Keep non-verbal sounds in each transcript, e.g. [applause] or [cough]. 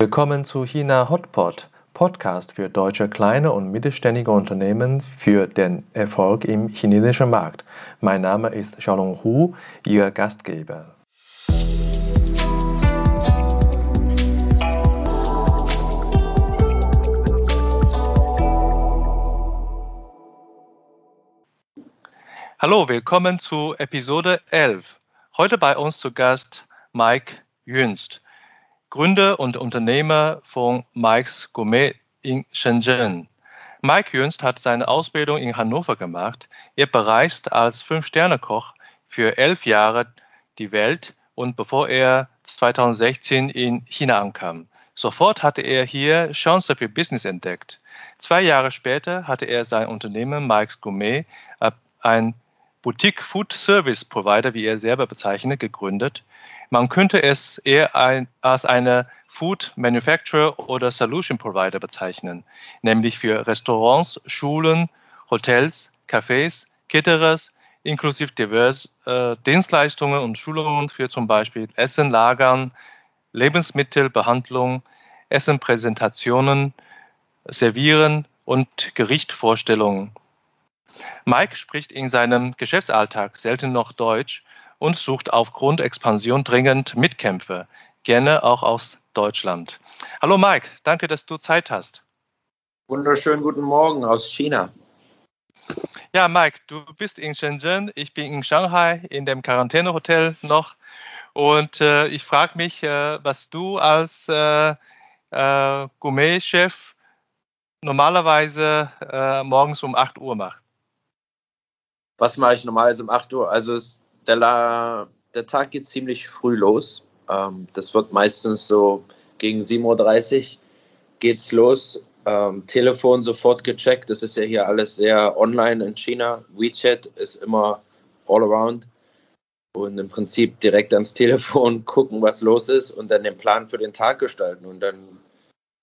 Willkommen zu China Hotpot, Podcast für deutsche kleine und mittelständige Unternehmen für den Erfolg im chinesischen Markt. Mein Name ist Xiaolong Hu, Ihr Gastgeber. Hallo, willkommen zu Episode 11. Heute bei uns zu Gast Mike Jünst, Gründer und Unternehmer von Mike's Gourmet in Shenzhen. Mike Jünst hat seine Ausbildung in Hannover gemacht. Er bereist als Fünf-Sterne-Koch für elf Jahre die Welt und bevor er 2016 in China ankam. Sofort hatte er hier Chance für Business entdeckt. Zwei Jahre später hatte er sein Unternehmen Mike's Gourmet, ein Boutique Food Service Provider, wie er selber bezeichnet, gegründet. Man könnte es eher ein, als eine Food Manufacturer oder Solution Provider bezeichnen, nämlich für Restaurants, Schulen, Hotels, Cafés, Caterers, inklusive divers äh, Dienstleistungen und Schulungen für zum Beispiel Essen, Lagern, Lebensmittelbehandlung, Essenpräsentationen, Servieren und Gerichtvorstellungen. Mike spricht in seinem Geschäftsalltag selten noch Deutsch und sucht aufgrund Expansion dringend Mitkämpfer, gerne auch aus Deutschland. Hallo Mike, danke, dass du Zeit hast. Wunderschönen guten Morgen aus China. Ja, Mike, du bist in Shenzhen, ich bin in Shanghai in dem Quarantänehotel noch und äh, ich frage mich, äh, was du als äh, äh Gourmet-Chef normalerweise äh, morgens um 8 Uhr machst was mache ich normalerweise um 8 Uhr? Also es, der, der, Tag geht ziemlich früh los. Ähm, das wird meistens so gegen 7.30 Uhr geht's los. Ähm, Telefon sofort gecheckt. Das ist ja hier alles sehr online in China. WeChat ist immer all around. Und im Prinzip direkt ans Telefon [laughs] gucken, was los ist und dann den Plan für den Tag gestalten. Und dann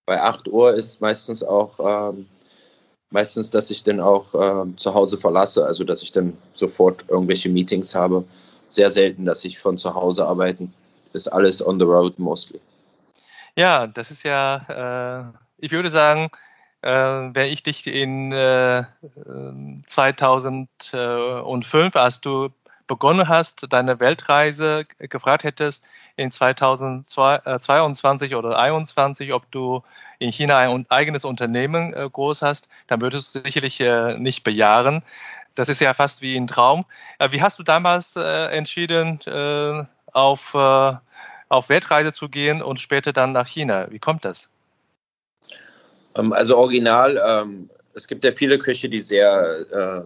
bei 8 Uhr ist meistens auch ähm, meistens, dass ich dann auch äh, zu Hause verlasse, also dass ich dann sofort irgendwelche Meetings habe. Sehr selten, dass ich von zu Hause arbeite. Ist alles on the road mostly. Ja, das ist ja, äh, ich würde sagen, äh, wenn ich dich in äh, 2005, als du begonnen hast, deine Weltreise gefragt hättest in 2022 äh, oder 2021, ob du in China ein eigenes Unternehmen äh, groß hast, dann würdest du sicherlich äh, nicht bejahen. Das ist ja fast wie ein Traum. Wie hast du damals entschieden, auf, auf Weltreise zu gehen und später dann nach China? Wie kommt das? Ähm, also original, ähm, es gibt ja viele Köche, die sehr,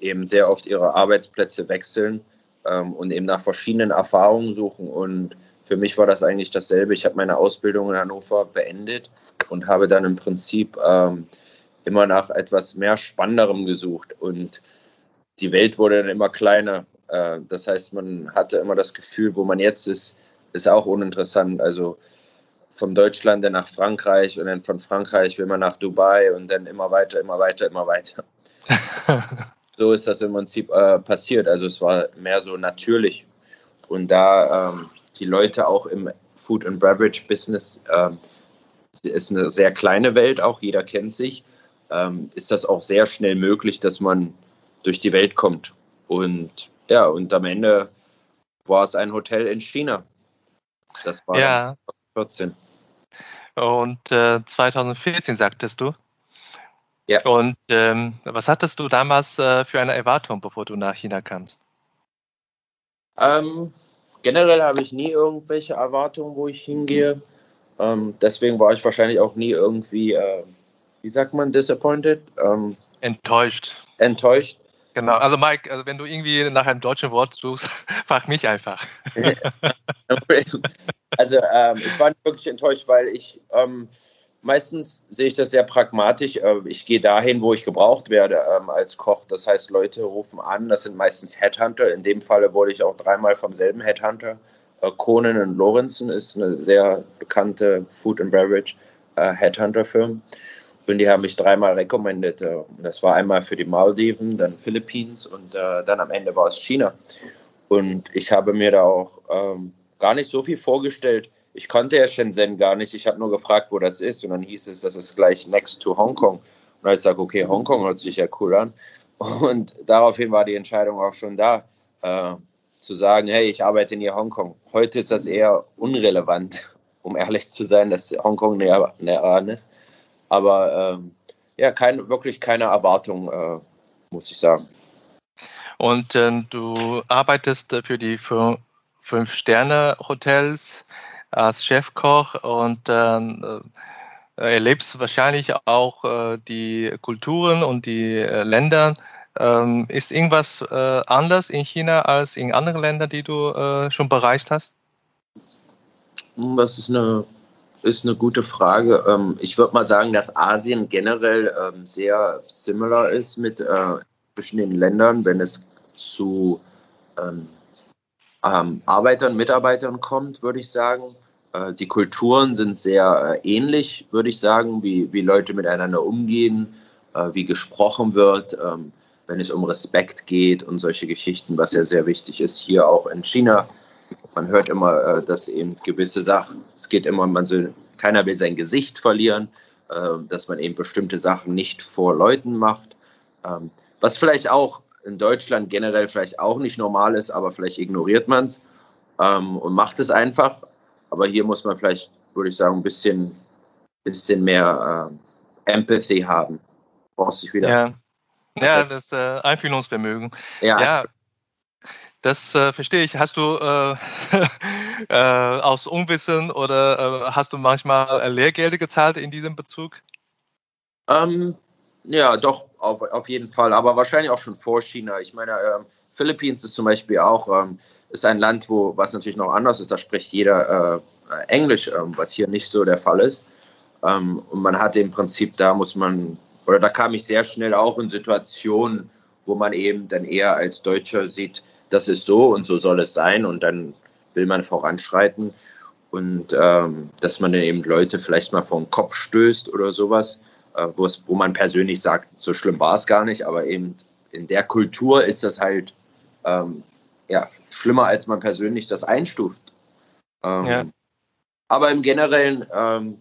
eben sehr oft ihre Arbeitsplätze wechseln ähm, und eben nach verschiedenen Erfahrungen suchen. Und für mich war das eigentlich dasselbe. Ich habe meine Ausbildung in Hannover beendet und habe dann im Prinzip ähm, immer nach etwas mehr Spannenderem gesucht. Und die Welt wurde dann immer kleiner. Äh, das heißt, man hatte immer das Gefühl, wo man jetzt ist, ist auch uninteressant. Also von Deutschland dann nach Frankreich und dann von Frankreich will man nach Dubai und dann immer weiter, immer weiter, immer weiter. [laughs] so ist das im Prinzip äh, passiert. Also es war mehr so natürlich. Und da ähm, die Leute auch im Food and Beverage Business ähm, ist eine sehr kleine Welt, auch jeder kennt sich, ähm, ist das auch sehr schnell möglich, dass man durch die Welt kommt. Und ja, und am Ende war es ein Hotel in China. Das war ja. 2014. Und äh, 2014 sagtest du? Ja. Und ähm, was hattest du damals äh, für eine Erwartung, bevor du nach China kamst? Ähm, generell habe ich nie irgendwelche Erwartungen, wo ich hingehe. Ähm, deswegen war ich wahrscheinlich auch nie irgendwie, äh, wie sagt man, disappointed? Ähm, enttäuscht. Enttäuscht. Genau, also Mike, also wenn du irgendwie nach einem deutschen Wort suchst, [laughs] frag mich einfach. [laughs] also ähm, ich war wirklich enttäuscht, weil ich ähm, meistens sehe ich das sehr pragmatisch. Äh, ich gehe dahin, wo ich gebraucht werde ähm, als Koch. Das heißt, Leute rufen an, das sind meistens Headhunter. In dem Falle wurde ich auch dreimal vom selben Headhunter. Äh, Conan Lorenzen ist eine sehr bekannte Food and Beverage äh, Headhunter-Firma. Und die haben mich dreimal rekommendiert. Das war einmal für die Maldiven, dann Philippines und dann am Ende war es China. Und ich habe mir da auch ähm, gar nicht so viel vorgestellt ich konnte ja Shenzhen gar nicht. Ich habe nur gefragt, wo das ist. Und dann hieß es, das ist gleich next to Hongkong. Und dann ich sage, okay, Hongkong hört sich ja cool an. Und daraufhin war die Entscheidung auch schon da, äh, zu sagen, hey, ich arbeite in Hongkong. Heute ist das eher unrelevant, um ehrlich zu sein, dass Hongkong näher, näher an ist. Aber ähm, ja, kein, wirklich keine Erwartung, äh, muss ich sagen. Und äh, du arbeitest für die Fünf-Sterne-Hotels als Chefkoch und äh, erlebst wahrscheinlich auch äh, die Kulturen und die äh, Länder. Ähm, ist irgendwas äh, anders in China als in anderen Ländern, die du äh, schon bereist hast? Das ist eine, ist eine gute Frage. Ähm, ich würde mal sagen, dass Asien generell ähm, sehr similar ist mit äh, zwischen den Ländern, wenn es zu ähm, ähm, Arbeitern, Mitarbeitern kommt, würde ich sagen. Äh, die Kulturen sind sehr äh, ähnlich, würde ich sagen, wie, wie Leute miteinander umgehen, äh, wie gesprochen wird, ähm, wenn es um Respekt geht und solche Geschichten, was ja sehr wichtig ist, hier auch in China. Man hört immer, dass eben gewisse Sachen, es geht immer, man soll, keiner will sein Gesicht verlieren, dass man eben bestimmte Sachen nicht vor Leuten macht. Ähm, was vielleicht auch in Deutschland generell vielleicht auch nicht normal ist, aber vielleicht ignoriert man es ähm, und macht es einfach. Aber hier muss man vielleicht, würde ich sagen, ein bisschen, bisschen mehr äh, Empathy haben. Brauchst dich wieder. Ja, ja das äh, Einfühlungsvermögen. Ja. ja das äh, verstehe ich. Hast du äh, [laughs] äh, aus Unwissen oder äh, hast du manchmal Lehrgelder gezahlt in diesem Bezug? Ähm, ja, doch, auf, auf jeden Fall. Aber wahrscheinlich auch schon vor China. Ich meine, ähm, Philippines ist zum Beispiel auch ähm, ist ein Land, wo was natürlich noch anders ist. Da spricht jeder äh, Englisch, äh, was hier nicht so der Fall ist. Ähm, und man hat im Prinzip, da muss man, oder da kam ich sehr schnell auch in Situationen, wo man eben dann eher als Deutscher sieht, das ist so und so soll es sein und dann will man voranschreiten und ähm, dass man dann eben Leute vielleicht mal vor den Kopf stößt oder sowas, äh, wo man persönlich sagt, so schlimm war es gar nicht, aber eben in der Kultur ist das halt ähm, ja, schlimmer, als man persönlich das einstuft. Ähm, ja. Aber im Generellen ähm,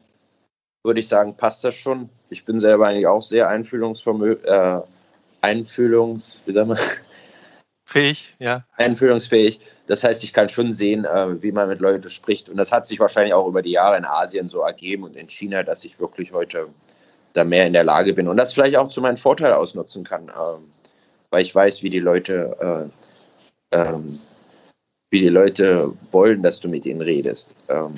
würde ich sagen, passt das schon. Ich bin selber eigentlich auch sehr einfühlungsvermögen, äh, einfühlungs, wie sagen wir? Fähig, ja. Einfühlungsfähig. Das heißt, ich kann schon sehen, äh, wie man mit Leuten spricht. Und das hat sich wahrscheinlich auch über die Jahre in Asien so ergeben und in China, dass ich wirklich heute da mehr in der Lage bin und das vielleicht auch zu meinem Vorteil ausnutzen kann, ähm, weil ich weiß, wie die Leute äh, ähm, wie die Leute wollen, dass du mit ihnen redest. Ähm,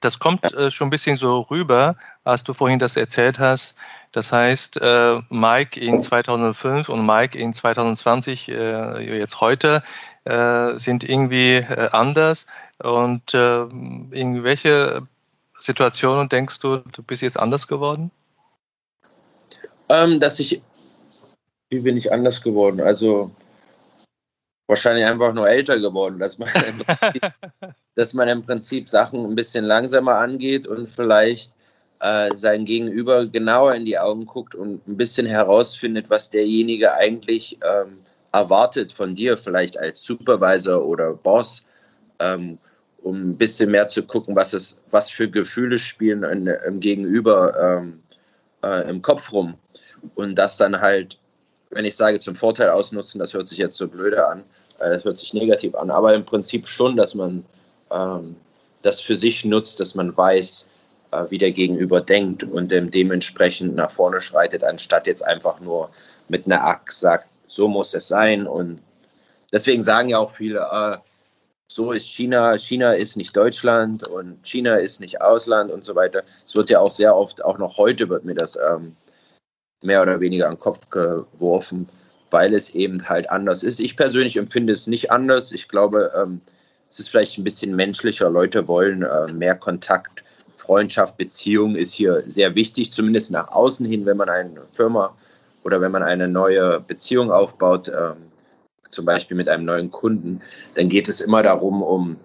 das kommt äh, schon ein bisschen so rüber, als du vorhin das erzählt hast. Das heißt, äh, Mike in 2005 und Mike in 2020, äh, jetzt heute, äh, sind irgendwie äh, anders. Und äh, in welche Situationen denkst du, du bist jetzt anders geworden? Ähm, dass ich, wie bin ich anders geworden? Also, wahrscheinlich einfach nur älter geworden, dass man, [laughs] Prinzip, dass man im Prinzip Sachen ein bisschen langsamer angeht und vielleicht äh, sein Gegenüber genauer in die Augen guckt und ein bisschen herausfindet, was derjenige eigentlich ähm, erwartet von dir, vielleicht als Supervisor oder Boss, ähm, um ein bisschen mehr zu gucken, was es, was für Gefühle spielen in, im Gegenüber ähm, äh, im Kopf rum. Und das dann halt, wenn ich sage, zum Vorteil ausnutzen, das hört sich jetzt so blöde an, das hört sich negativ an, aber im Prinzip schon, dass man ähm, das für sich nutzt, dass man weiß, äh, wie der Gegenüber denkt und ähm, dementsprechend nach vorne schreitet, anstatt jetzt einfach nur mit einer Axt sagt, so muss es sein. Und deswegen sagen ja auch viele, äh, so ist China, China ist nicht Deutschland und China ist nicht Ausland und so weiter. Es wird ja auch sehr oft, auch noch heute wird mir das ähm, mehr oder weniger an den Kopf geworfen weil es eben halt anders ist. Ich persönlich empfinde es nicht anders. Ich glaube, ähm, es ist vielleicht ein bisschen menschlicher. Leute wollen äh, mehr Kontakt. Freundschaft, Beziehung ist hier sehr wichtig, zumindest nach außen hin, wenn man eine Firma oder wenn man eine neue Beziehung aufbaut, ähm, zum Beispiel mit einem neuen Kunden, dann geht es immer darum, um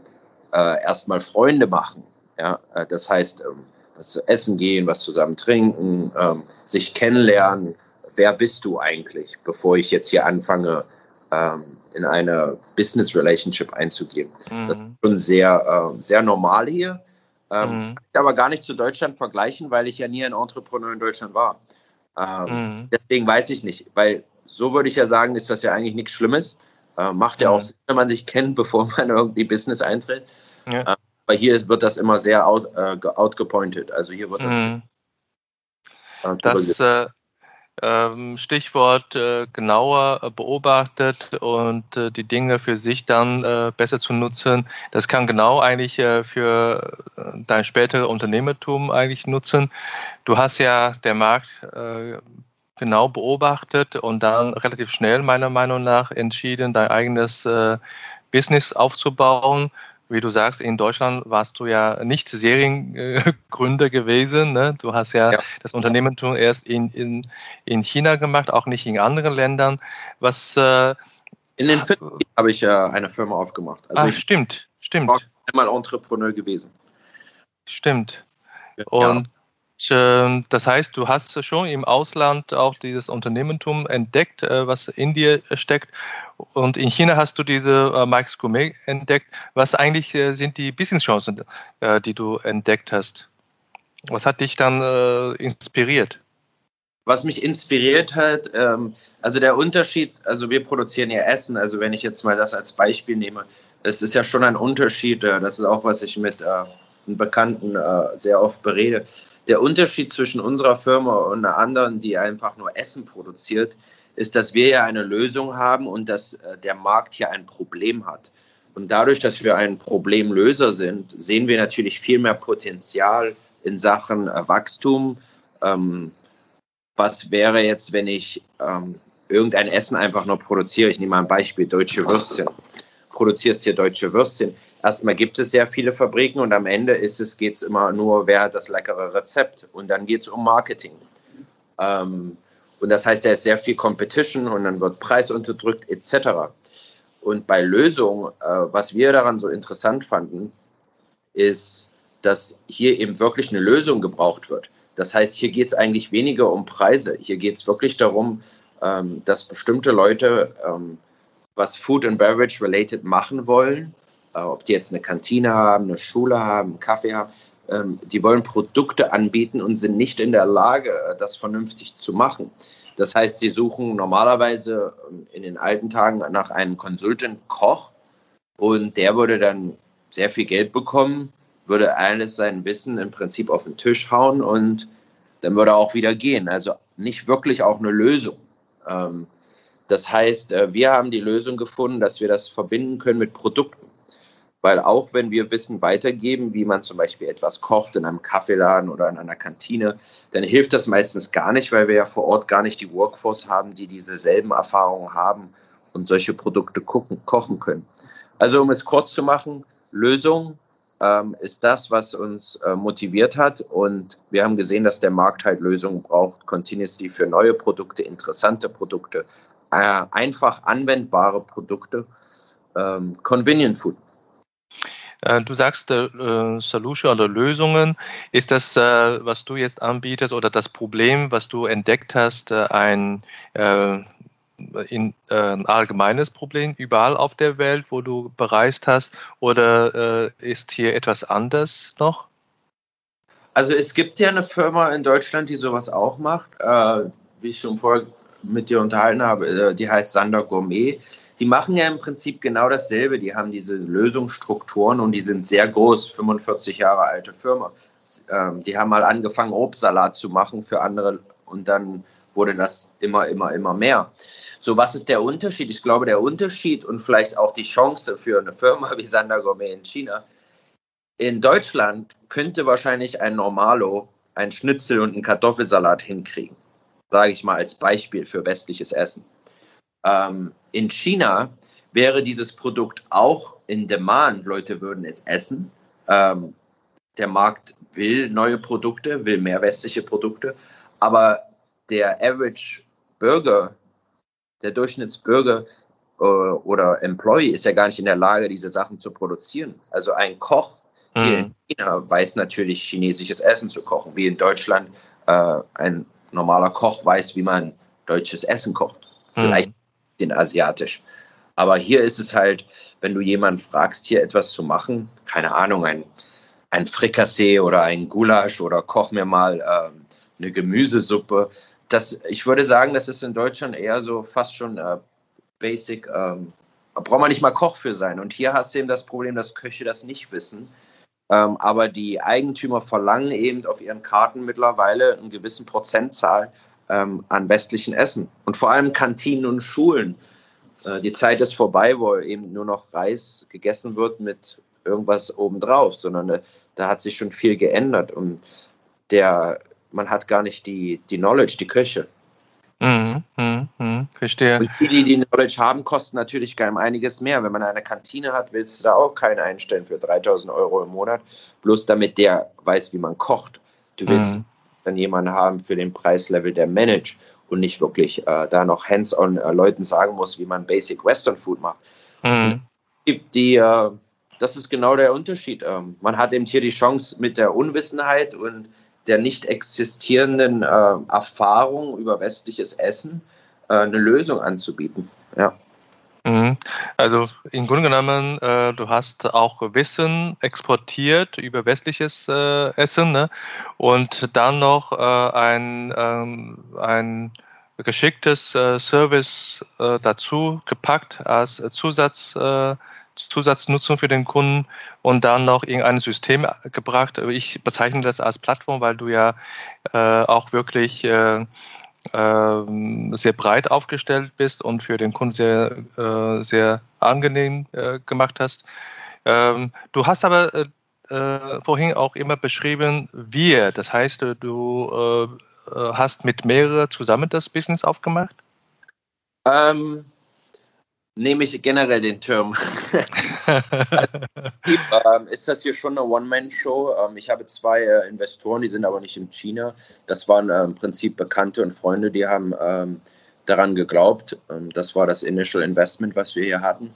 äh, erstmal Freunde machen. Ja? Äh, das heißt, ähm, was essen gehen, was zusammen trinken, ähm, sich kennenlernen, wer bist du eigentlich, bevor ich jetzt hier anfange, ähm, in eine Business Relationship einzugehen. Mhm. Das ist schon sehr, äh, sehr normal hier. Ähm, mhm. Aber gar nicht zu Deutschland vergleichen, weil ich ja nie ein Entrepreneur in Deutschland war. Ähm, mhm. Deswegen weiß ich nicht, weil so würde ich ja sagen, ist das ja eigentlich nichts Schlimmes. Äh, macht ja auch Sinn, wenn man sich kennt, [laughs] bevor man irgendwie Business eintritt. Ja. Äh, aber hier wird das immer sehr out, äh, outgepointed. Also hier wird das. Mhm. Äh, das äh, ähm, Stichwort äh, genauer äh, beobachtet und äh, die Dinge für sich dann besser zu nutzen. Das kann genau eigentlich für dein späteres Unternehmertum eigentlich nutzen. Du hast ja der Markt genau beobachtet und dann relativ schnell meiner Meinung nach entschieden, dein eigenes Business aufzubauen wie du sagst, in Deutschland warst du ja nicht Seriengründer [laughs] gewesen. Ne? Du hast ja, ja. das Unternehmertum erst in, in, in China gemacht, auch nicht in anderen Ländern. Was äh, in den Philippinen habe ich ja eine Firma aufgemacht. Also ah, ich stimmt, stimmt. war einmal Entrepreneur gewesen. Stimmt. Und ähm, das heißt, du hast schon im Ausland auch dieses Unternehmertum entdeckt, äh, was in dir steckt. Und in China hast du diese äh, Mike's Gourmet entdeckt. Was eigentlich äh, sind die Businesschancen, die du entdeckt hast? Was hat dich dann inspiriert? Was mich inspiriert hat, ähm, also der Unterschied, also wir produzieren ja Essen, also wenn ich jetzt mal das als Beispiel nehme, es ist ja schon ein Unterschied, das ist auch, was ich mit einen Bekannten sehr oft berede der Unterschied zwischen unserer Firma und einer anderen, die einfach nur Essen produziert, ist, dass wir ja eine Lösung haben und dass äh, der Markt hier ein Problem hat. Und dadurch, dass wir ein Problemlöser sind, sehen wir natürlich viel mehr Potenzial in Sachen äh, Wachstum. Ähm, was wäre jetzt, wenn ich ähm, irgendein Essen einfach nur produziere? Ich nehme mal ein Beispiel, deutsche Würstchen. Produzierst hier deutsche Würstchen erstmal gibt es sehr viele Fabriken und am Ende ist es, geht es immer nur, wer hat das leckere Rezept und dann geht es um Marketing. Ähm, und das heißt, da ist sehr viel Competition und dann wird Preis unterdrückt etc. Und bei Lösungen, äh, was wir daran so interessant fanden, ist, dass hier eben wirklich eine Lösung gebraucht wird. Das heißt, hier geht es eigentlich weniger um Preise. Hier geht es wirklich darum, ähm, dass bestimmte Leute ähm, was Food and Beverage related machen wollen äh, ob die jetzt eine Kantine haben, eine Schule haben, einen Kaffee haben, die wollen Produkte anbieten und sind nicht in der Lage, das vernünftig zu machen. Das heißt, sie suchen normalerweise ähm, in den alten Tagen nach einem Consultant-Koch und der würde dann sehr viel Geld bekommen, würde alles sein Wissen im Prinzip auf den Tisch hauen und dann würde er auch wieder gehen. Also nicht wirklich auch eine Lösung. Ähm, das heißt, äh, wir haben die Lösung gefunden, dass wir das verbinden können mit Produkten. Weil auch wenn wir Wissen weitergeben, wie man zum Beispiel etwas kocht in einem Kaffeeladen oder in einer Kantine, dann hilft das meistens gar nicht, weil wir ja vor Ort gar nicht die Workforce haben, die dieselben Erfahrungen haben und solche Produkte gucken, kochen können. Also um es kurz zu machen, Lösung ähm, ist das, was uns äh, motiviert hat. Und wir haben gesehen, dass der Markt halt Lösungen braucht, continuously für neue Produkte, interessante Produkte, äh, einfach anwendbare Produkte, ähm, Convenient Food. Äh, du sagst äh, Solution oder Lösungen. Ist das, äh, was du jetzt anbietest oder das Problem, was du entdeckt hast, äh, ein, äh, in, äh, ein allgemeines Problem überall auf der Welt, wo du bereist hast? Oder ist hier etwas anders noch? Also es gibt ja eine Firma in Deutschland, die sowas auch macht. wie ich schon vorher mit dir unterhalten habe, die heißt Sander Gourmet die machen ja im Prinzip genau dasselbe. Die haben diese Lösungsstrukturen und die sind sehr groß, 45 Jahre alte Firma. Ähm, die haben mal angefangen, Obstsalat zu machen für andere und dann wurde das immer, immer, immer mehr. So, was ist der Unterschied? Ich glaube, der Unterschied und vielleicht auch die Chance für eine Firma wie Sander Gourmet in China. In Deutschland könnte wahrscheinlich ein Normalo ein Schnitzel und einen Kartoffelsalat hinkriegen. Sage ich mal als Beispiel für westliches Essen. Ähm, in China wäre dieses Produkt auch in Demand. Leute würden es essen. Ähm, der Markt will neue Produkte, will mehr westliche Produkte. Aber der Average Bürger, der Durchschnittsbürger äh, oder Employee ist ja gar nicht in der Lage, diese Sachen zu produzieren. Also ein Koch mhm. hier in China weiß natürlich chinesisches Essen zu kochen, wie in Deutschland äh, ein normaler Koch weiß, wie man deutsches Essen kocht. Vielleicht mhm den asiatisch. Aber hier ist es halt, wenn du jemanden fragst, hier etwas zu machen, keine Ahnung, ein, ein Frikassee oder ein Gulasch oder koch mir mal ähm, eine Gemüsesuppe. Das, ich würde sagen, das ist in Deutschland eher so fast schon äh, basic. Ähm, braucht man nicht mal Koch für sein. Und hier hast du eben das Problem, dass Köche das nicht wissen. Ähm, aber die Eigentümer verlangen eben auf ihren Karten mittlerweile einen gewissen Prozentzahl ähm, an westlichen Essen. Und vor allem Kantinen und Schulen. Äh, die Zeit ist vorbei, wo eben nur noch Reis gegessen wird mit irgendwas obendrauf, sondern äh, da hat sich schon viel geändert. Und der, man hat gar nicht die, die Knowledge, die Köche. Mhm, mh, mh, verstehe. Und die, die die Knowledge haben, kosten natürlich einiges mehr. Wenn man eine Kantine hat, willst du da auch keinen einstellen für 3000 Euro im Monat, bloß damit der weiß, wie man kocht. Du willst mhm. Dann jemanden haben für den Preislevel, der managt und nicht wirklich äh, da noch hands-on äh, Leuten sagen muss, wie man Basic Western Food macht. Mhm. Die, die äh, das ist genau der Unterschied. Ähm, man hat eben hier die Chance mit der Unwissenheit und der nicht existierenden äh, Erfahrung über westliches Essen äh, eine Lösung anzubieten. Ja. Mhm. Also im Grunde genommen, äh, du hast auch Wissen exportiert über westliches äh, Essen ne? und dann noch äh, ein, ähm, ein geschicktes äh, Service äh, dazu gepackt als Zusatz äh, Zusatznutzung für den Kunden und dann noch irgendein System gebracht. Ich bezeichne das als Plattform, weil du ja auch wirklich sehr breit aufgestellt bist und für den Kunden sehr, äh, sehr angenehm äh, gemacht hast. Ähm, du hast aber äh, vorhin auch immer beschrieben, wir. Das heißt, du hast mit mehreren zusammen das Business aufgemacht? Ähm, nehme ich generell den Term. [laughs] ähm, ist das hier schon eine One-Man-Show? Ähm, ich habe zwei äh, Investoren, die sind aber nicht in China. Das waren äh, im Prinzip Bekannte und Freunde, die haben ähm, daran geglaubt. Ähm, das war das Initial Investment, was wir hier hatten.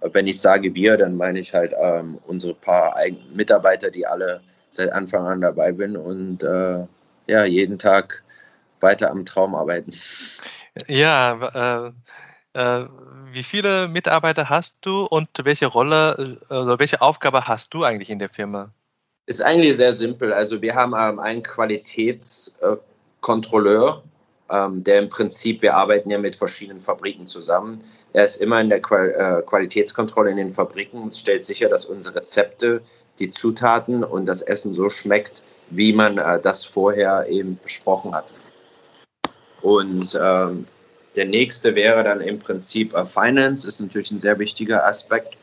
Äh, wenn ich sage wir, dann meine ich halt ähm, unsere paar Mitarbeiter, die alle seit Anfang an dabei sind und äh, ja, jeden Tag weiter am Traum arbeiten. Ja, äh, wie viele Mitarbeiter hast du und welche Rolle, also welche Aufgabe hast du eigentlich in der Firma? Ist eigentlich sehr simpel. Also wir haben ähm, einen Qualitätskontrolleur, ähm, der im Prinzip, wir arbeiten ja mit verschiedenen Fabriken zusammen. Er ist immer in der äh, Qualitätskontrolle in den Fabriken und stellt sicher, dass unsere Rezepte, die Zutaten und das Essen so schmeckt, wie man äh, das vorher eben besprochen hat. Und ähm, der nächste wäre dann im Prinzip uh, Finance, ist natürlich ein sehr wichtiger Aspekt.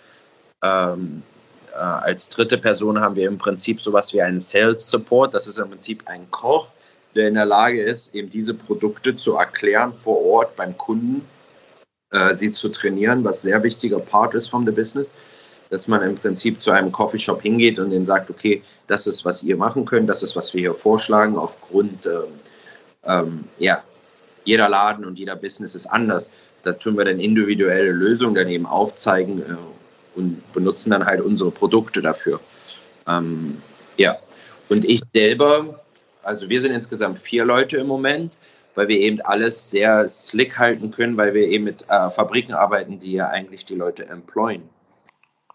Ähm, äh, als dritte Person haben wir im Prinzip sowas wie einen Sales Support. Das ist im Prinzip ein Koch, der in der Lage ist, eben diese Produkte zu erklären vor Ort beim Kunden, äh, sie zu trainieren, was sehr wichtiger Part ist vom The Business. Dass man im Prinzip zu einem Coffeeshop hingeht und denen sagt, okay, das ist, was ihr machen könnt, das ist, was wir hier vorschlagen, aufgrund ähm, ähm, ja, jeder Laden und jeder Business ist anders. Da tun wir dann individuelle Lösungen daneben aufzeigen äh, und benutzen dann halt unsere Produkte dafür. Ähm, ja, und ich selber, also wir sind insgesamt vier Leute im Moment, weil wir eben alles sehr slick halten können, weil wir eben mit äh, Fabriken arbeiten, die ja eigentlich die Leute employen.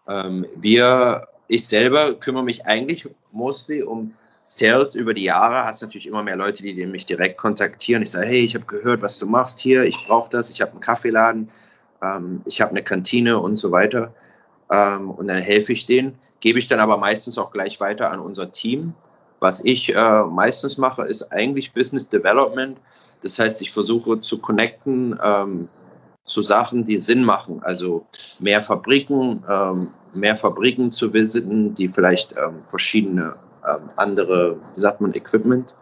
Ähm, wir, ich selber kümmere mich eigentlich mostly um Sales über die Jahre hast du natürlich immer mehr Leute, die mich direkt kontaktieren. Ich sage, hey, ich habe gehört, was du machst hier, ich brauche das, ich habe einen Kaffeeladen, ähm, ich habe eine Kantine und so weiter. Ähm, und dann helfe ich denen, gebe ich dann aber meistens auch gleich weiter an unser Team. Was ich äh, meistens mache, ist eigentlich Business Development. Das heißt, ich versuche zu connecten ähm, zu Sachen, die Sinn machen. Also mehr Fabriken, ähm, mehr Fabriken zu visiten, die vielleicht ähm, verschiedene ähm, andere, wie sagt man, Equipment?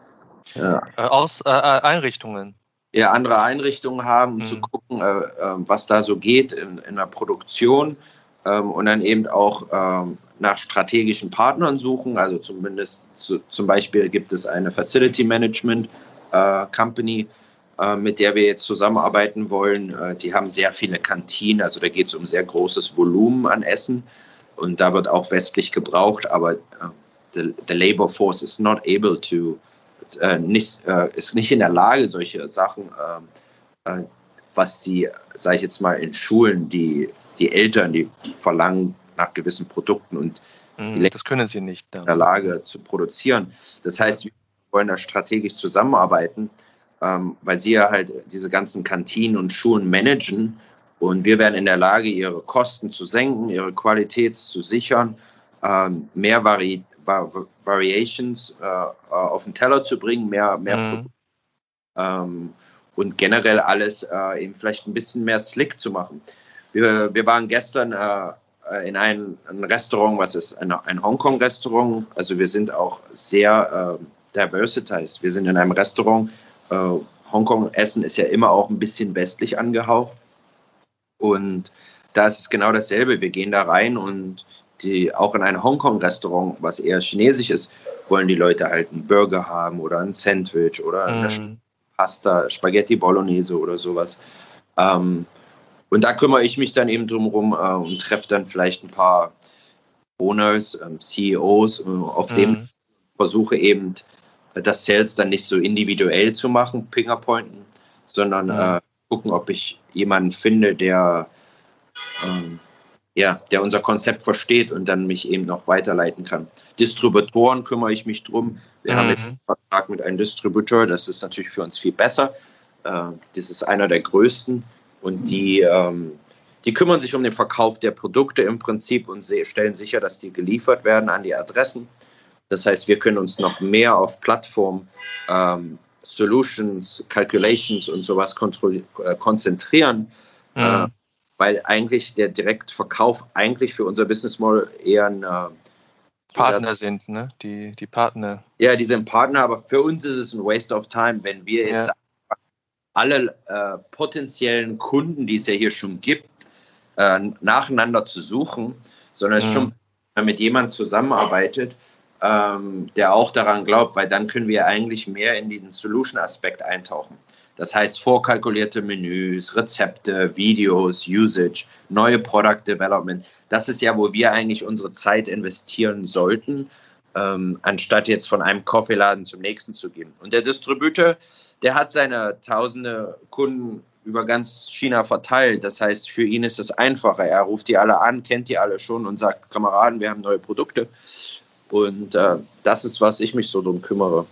Äh, aus äh, äh, Einrichtungen. Ja, andere Einrichtungen haben, um mhm. zu gucken, äh, äh, was da so geht in, in der Produktion ähm, und dann eben auch ähm, nach strategischen Partnern suchen. Also zumindest zu, zum Beispiel gibt es eine Facility Management äh, Company, mit der wir jetzt zusammenarbeiten wollen. die haben sehr viele Kantinen, also da geht es um sehr großes Volumen an Essen und da wird auch westlich gebraucht, aber the, the labor force is not able to, äh, nicht, äh, ist nicht in der Lage, solche Sachen, ähm, äh, was die, sage ich jetzt mal, in Schulen, die, die Eltern, die verlangen nach gewissen Produkten und Mhm, das können sie nicht. Dann. In der Lage zu produzieren. Das heißt, wir wollen da strategisch zusammenarbeiten, ähm, weil sie ja halt diese ganzen Kantinen und Schulen managen und wir werden in der Lage, ihre Kosten zu senken, ihre Qualität zu sichern, ähm, mehr Vari Variations äh, auf den Teller zu bringen, mehr, mehr mhm. ähm, und generell alles äh, eben vielleicht ein bisschen mehr slick zu machen. Wir, wir waren gestern äh, in ein, ein, Restaurant, was ist ein, ein Hongkong-Restaurant. Also wir sind auch sehr äh, diversitized. Wir sind in einem Restaurant. Äh, Hongkong-Essen ist ja immer auch ein bisschen westlich angehaucht. Und da ist es genau dasselbe. Wir gehen da rein und die, auch in ein Hongkong-Restaurant, was eher chinesisch ist, wollen die Leute halt einen Burger haben oder ein Sandwich oder mm. eine Pasta, Spaghetti Bolognese oder sowas. Ähm, und da kümmere ich mich dann eben drum äh, und treffe dann vielleicht ein paar Owners, ähm, CEOs, äh, auf mm. dem versuche eben das Sales dann nicht so individuell zu machen, Fingerpointen, sondern mm. äh, gucken, ob ich jemanden finde, der ähm, ja, der unser Konzept versteht und dann mich eben noch weiterleiten kann. Distributoren kümmere ich mich drum. Wir mhm. haben einen Vertrag mit einem Distributor, das ist natürlich für uns viel besser. Äh, das ist einer der größten und die, ähm, die kümmern sich um den Verkauf der Produkte im Prinzip und stellen sicher, dass die geliefert werden an die Adressen. Das heißt, wir können uns noch mehr auf Plattform ähm, Solutions, Calculations und sowas äh, konzentrieren. Mhm. Weil eigentlich der Direktverkauf eigentlich für unser Business Model eher ein äh, Partner sind, ne? Die, die Partner. Ja, die sind Partner, aber für uns ist es ein Waste of Time, wenn wir jetzt ja. alle äh, potenziellen Kunden, die es ja hier schon gibt, äh, nacheinander zu suchen, sondern es mhm. schon mit jemandem zusammenarbeitet, ähm, der auch daran glaubt, weil dann können wir eigentlich mehr in den Solution-Aspekt eintauchen. Das heißt vorkalkulierte Menüs, Rezepte, Videos, Usage, neue Product Development. Das ist ja, wo wir eigentlich unsere Zeit investieren sollten, ähm, anstatt jetzt von einem Kaffeeladen zum nächsten zu gehen. Und der Distributor, der hat seine tausende Kunden über ganz China verteilt. Das heißt, für ihn ist es einfacher. Er ruft die alle an, kennt die alle schon und sagt, Kameraden, wir haben neue Produkte. Und äh, das ist, was ich mich so drum kümmere.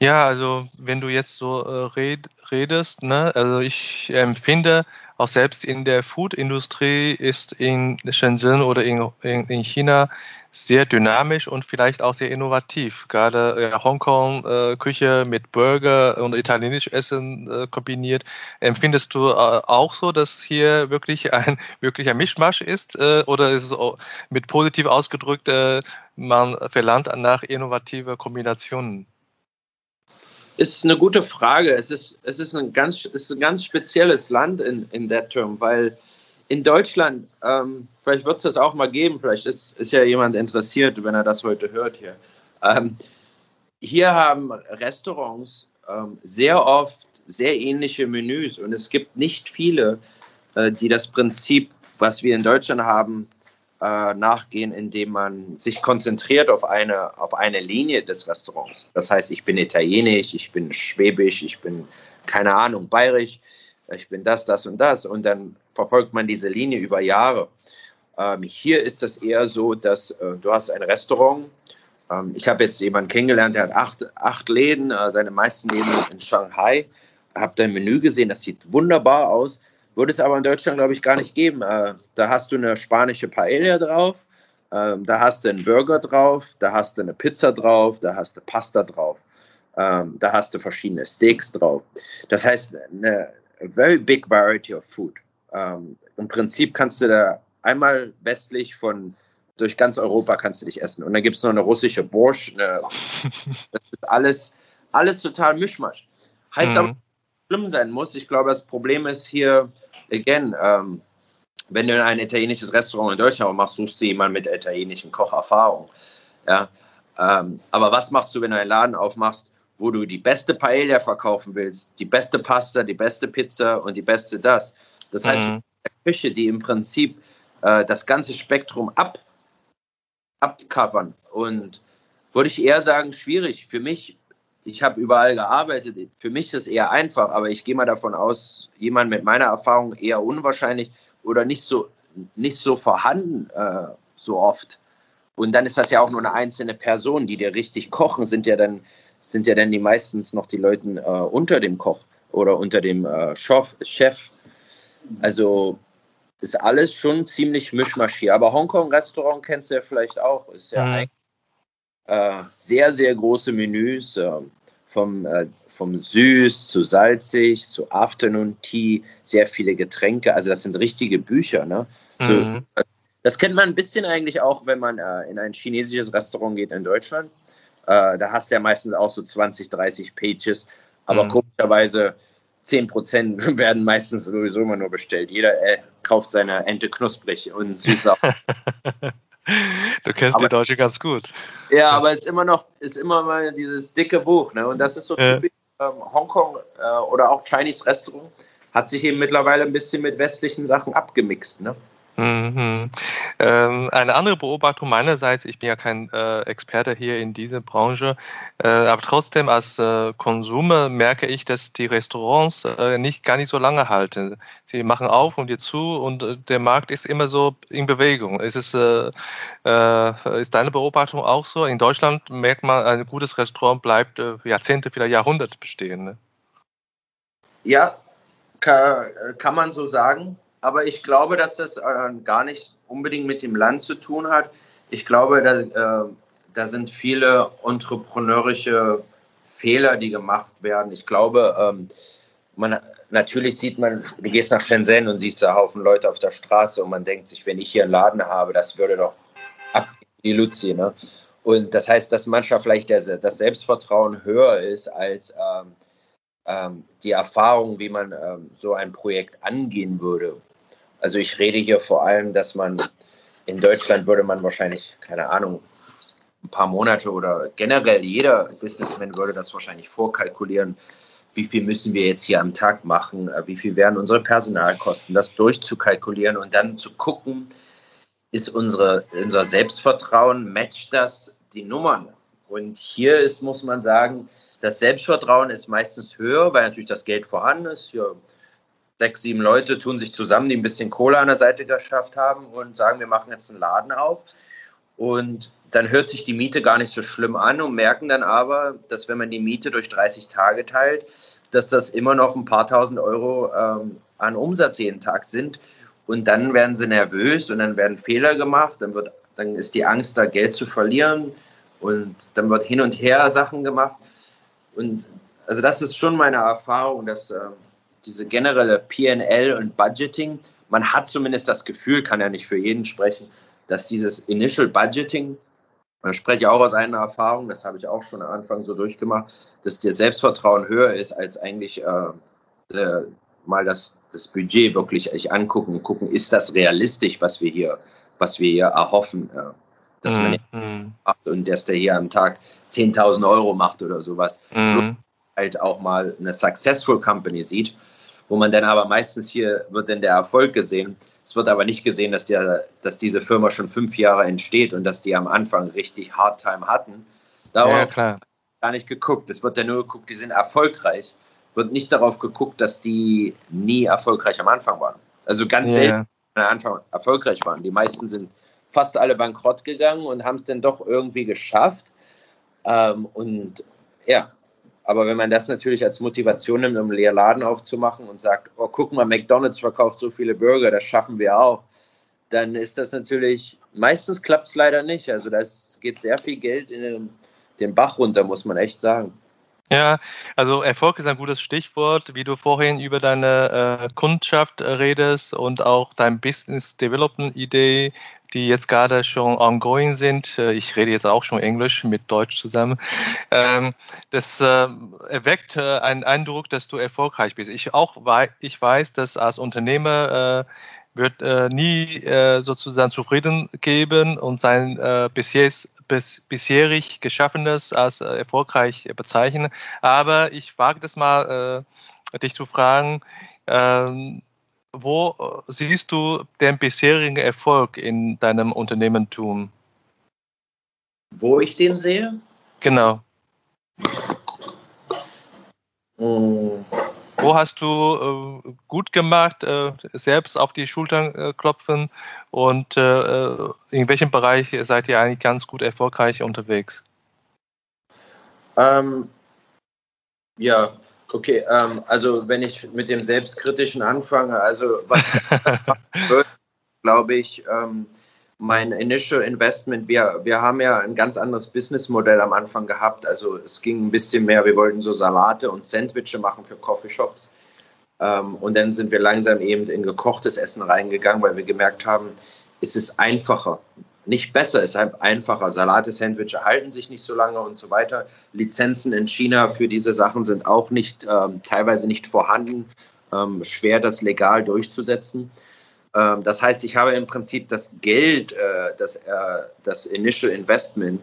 Ja, also wenn du jetzt so äh, red, redest, ne, also ich empfinde auch selbst in der Food-Industrie ist in Shenzhen oder in, in, in, China sehr dynamisch und vielleicht auch sehr innovativ. Gerade äh, Hongkong-Küche äh, mit Burger und italienisch Essen äh, kombiniert. Empfindest du äh, auch so, dass hier wirklich ein [laughs] wirklicher Mischmasch ist? Äh, oder ist es mit positiv ausgedrückt, äh, man verlangt nach innovative Kombinationen? Ist eine gute Frage. Es ist, es ist, ein, ganz, ist ein ganz spezielles Land in, in der Term, weil in Deutschland, ähm, vielleicht wird es das auch mal geben, vielleicht ist, ist ja jemand interessiert, wenn er das heute hört hier. Ähm, hier haben Restaurants ähm, sehr oft sehr ähnliche Menüs und es gibt nicht viele, äh, die das Prinzip, was wir in Deutschland haben, äh, nachgehen, indem man sich konzentriert auf eine, auf eine Linie des Restaurants. Das heißt, ich bin italienisch, ich bin schwäbisch, ich bin, keine Ahnung, bayerisch, ich bin das, das und das. Und dann verfolgt man diese Linie über Jahre. Ähm, hier ist es eher so, dass äh, du hast ein Restaurant. Ähm, ich habe jetzt jemanden kennengelernt, der hat acht, acht Läden, äh, seine meisten Läden in Shanghai. Habe dein Menü gesehen, das sieht wunderbar aus. Würde es aber in Deutschland, glaube ich, gar nicht geben. Äh, da hast du eine spanische Paella drauf, äh, da hast du einen Burger drauf, da hast du eine Pizza drauf, da hast du Pasta drauf, ähm, da hast du verschiedene Steaks drauf. Das heißt, eine very big variety of food. Ähm, Im Prinzip kannst du da einmal westlich von durch ganz Europa kannst du dich essen. Und dann gibt es noch eine russische Borscht. Eine, [laughs] das ist alles, alles total Mischmasch. Heißt mhm. aber, schlimm sein muss. Ich glaube, das Problem ist hier, again, ähm, wenn du in ein italienisches Restaurant in Deutschland machst, suchst du jemanden mit italienischen Kocherfahrung. Ja, ähm, aber was machst du, wenn du einen Laden aufmachst, wo du die beste Paella verkaufen willst, die beste Pasta, die beste Pizza und die beste das? Das heißt, mhm. eine Küche, die im Prinzip äh, das ganze Spektrum ab, abcovern. Und würde ich eher sagen, schwierig. Für mich ich habe überall gearbeitet. Für mich ist es eher einfach, aber ich gehe mal davon aus, jemand mit meiner Erfahrung eher unwahrscheinlich oder nicht so, nicht so vorhanden äh, so oft. Und dann ist das ja auch nur eine einzelne Person, die dir richtig kochen, sind ja dann, sind ja dann die meistens noch die Leute äh, unter dem Koch oder unter dem äh, Chef. Also ist alles schon ziemlich mischmasch hier. Aber Hongkong-Restaurant kennst du ja vielleicht auch. Ist ja mhm. Äh, sehr, sehr große Menüs. Äh, vom, äh, vom süß zu salzig zu Afternoon Tea, sehr viele Getränke. Also das sind richtige Bücher. Ne? So, mhm. das, das, kennt man ein bisschen eigentlich auch, wenn man äh, in ein chinesisches Restaurant geht in Deutschland. Äh, da hast du ja meistens auch so 20, 30 Pages. Aber mhm. komischerweise 10% [laughs] werden meistens sowieso immer nur bestellt. Jeder äh, kauft seine Ente knusprig und süß. [laughs] du kennst aber, die Deutsche ganz gut. Ja, aber es ist immer noch, ist immer mal dieses dicke Buch, ne? Und das ist so typisch ähm, Hongkong äh, oder auch Chinese Restaurant hat sich eben mittlerweile ein bisschen mit westlichen Sachen abgemixt, ne? Mhm. Ähm, eine andere Beobachtung meinerseits, ich bin ja kein äh, Experte hier in dieser Branche, äh, aber trotzdem als äh, Konsumer merke ich, dass die Restaurants äh, nicht gar nicht so lange halten. Sie machen auf und wieder zu und äh, der Markt ist immer so in Bewegung. Ist es äh, ist deine Beobachtung auch so? In Deutschland merkt man, ein gutes Restaurant bleibt Jahrzehnte, vielleicht Jahrhunderte bestehen. Ne? Ja, kann, kann man so sagen aber ich glaube, dass das äh, gar nicht unbedingt mit dem Land zu tun hat. Ich glaube, da, äh, da sind viele entrepreneurische Fehler, die gemacht werden. Ich glaube, ähm, man, natürlich sieht man, du gehst nach Shenzhen und siehst da Haufen Leute auf der Straße und man denkt sich, wenn ich hier einen Laden habe, das würde doch ab die Luzi. Ne? Und das heißt, dass manchmal vielleicht der, das Selbstvertrauen höher ist als ähm, ähm, die Erfahrung, wie man ähm, so ein Projekt angehen würde. Also ich rede hier vor allem, dass man in Deutschland würde man wahrscheinlich, keine Ahnung, ein paar Monate oder generell jeder Businessman würde das wahrscheinlich vorkalkulieren, wie viel müssen wir jetzt hier am Tag machen, äh, wie viel wären unsere Personalkosten, das durchzukalkulieren und dann zu gucken, ist unsere, unser Selbstvertrauen, matcht das die Nummern? Und hier ist, muss man sagen, das Selbstvertrauen ist meistens höher, weil natürlich das Geld vorhanden ist. Hier sechs, sieben Leute tun sich zusammen, die ein bisschen Kohle an der Seite geschafft haben und sagen, wir machen jetzt einen Laden auf. Und dann hört sich die Miete gar nicht so schlimm an und merken dann aber, dass wenn man die Miete durch 30 Tage teilt, dass das immer noch ein paar tausend Euro ähm, an Umsatz jeden Tag sind. Und dann werden sie nervös und dann werden Fehler gemacht, dann, wird, dann ist die Angst da, Geld zu verlieren und dann wird hin und her Sachen gemacht. Und also das ist schon meine Erfahrung, dass äh, diese generelle PL und Budgeting, man hat zumindest das Gefühl, kann ja nicht für jeden sprechen, dass dieses Initial Budgeting, da spreche ich auch aus einer Erfahrung, das habe ich auch schon am Anfang so durchgemacht, dass dir Selbstvertrauen höher ist, als eigentlich äh, äh, mal das, das Budget wirklich angucken und gucken, ist das realistisch, was wir hier, was wir hier erhoffen. Äh, dass man mm. macht und dass der hier am Tag 10.000 Euro macht oder sowas. Mm halt auch mal eine Successful Company sieht, wo man dann aber meistens hier wird dann der Erfolg gesehen. Es wird aber nicht gesehen, dass, der, dass diese Firma schon fünf Jahre entsteht und dass die am Anfang richtig Hard Time hatten. Darauf ja, klar. gar nicht geguckt. Es wird dann nur geguckt, die sind erfolgreich. Wird nicht darauf geguckt, dass die nie erfolgreich am Anfang waren. Also ganz ja. selten am Anfang erfolgreich waren. Die meisten sind fast alle bankrott gegangen und haben es dann doch irgendwie geschafft. Ähm, und ja, aber wenn man das natürlich als Motivation nimmt, um einen leeren Laden aufzumachen und sagt, oh, guck mal, McDonalds verkauft so viele Burger, das schaffen wir auch, dann ist das natürlich, meistens klappt es leider nicht. Also das geht sehr viel Geld in den, den Bach runter, muss man echt sagen. Ja, also Erfolg ist ein gutes Stichwort, wie du vorhin über deine äh, Kundschaft redest und auch dein Business Development Idee die jetzt gerade schon ongoing sind. Äh, ich rede jetzt auch schon Englisch mit Deutsch zusammen. Ähm, das äh, erweckt äh, einen Eindruck, dass du erfolgreich bist. Ich auch ich weiß, dass als Unternehmer wird nie sozusagen zufrieden geben und sein bisher bis, bisherig Geschaffenes als erfolgreich bezeichnen. Aber ich wage das mal, dich zu fragen, ähm, wo äh, siehst du den bisherigen Erfolg in deinem Unternehmertum? Wo ich den sehe? Genau. Hm. Wo hast du äh, gut gemacht, äh, selbst auf die Schultern äh, klopfen und äh, äh, in welchem Bereich seid ihr eigentlich ganz gut erfolgreich unterwegs? Ähm, ja, okay. Ähm, also wenn ich mit dem Selbstkritischen anfange, also was [laughs] glaube ich, ähm, mein Initial Investment, wir, wir haben ja ein ganz anderes Businessmodell am Anfang gehabt. Also es ging ein bisschen mehr, wir wollten so Salate und Sandwiches machen für Coffeeshops. Ähm, und dann sind wir langsam eben in gekochtes Essen reingegangen, weil wir gemerkt haben, es ist einfacher. Nicht besser, es ist einfacher. Salate, Sandwiches halten sich nicht so lange und so weiter. Lizenzen in China für diese Sachen sind auch nicht, ähm, teilweise nicht vorhanden. Ähm, schwer, das legal durchzusetzen. Ähm, das heißt, ich habe im Prinzip das Geld, äh, das, äh, das Initial Investment,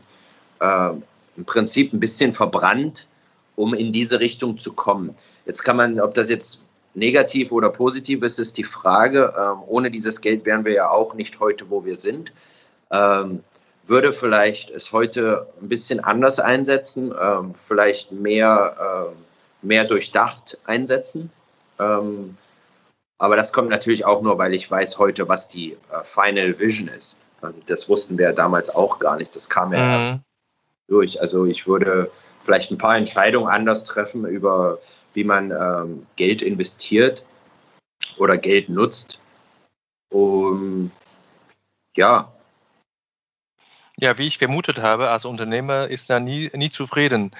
äh, im Prinzip ein bisschen verbrannt, um in diese Richtung zu kommen. Jetzt kann man, ob das jetzt negativ oder positiv ist, ist die Frage. Ähm, ohne dieses Geld wären wir ja auch nicht heute, wo wir sind. Ähm, würde vielleicht es heute ein bisschen anders einsetzen, ähm, vielleicht mehr, mehr durchdacht einsetzen. Ähm, aber das kommt natürlich auch nur, weil ich weiß heute, was die äh, Final Vision ist. Das wussten wir damals auch gar nicht. Das kam ja mhm. durch. Also ich würde vielleicht ein paar Entscheidungen anders treffen über, wie man ähm, Geld investiert oder Geld nutzt. Um, ja. Ja, wie ich vermutet habe, als Unternehmer ist er nie, nie zufrieden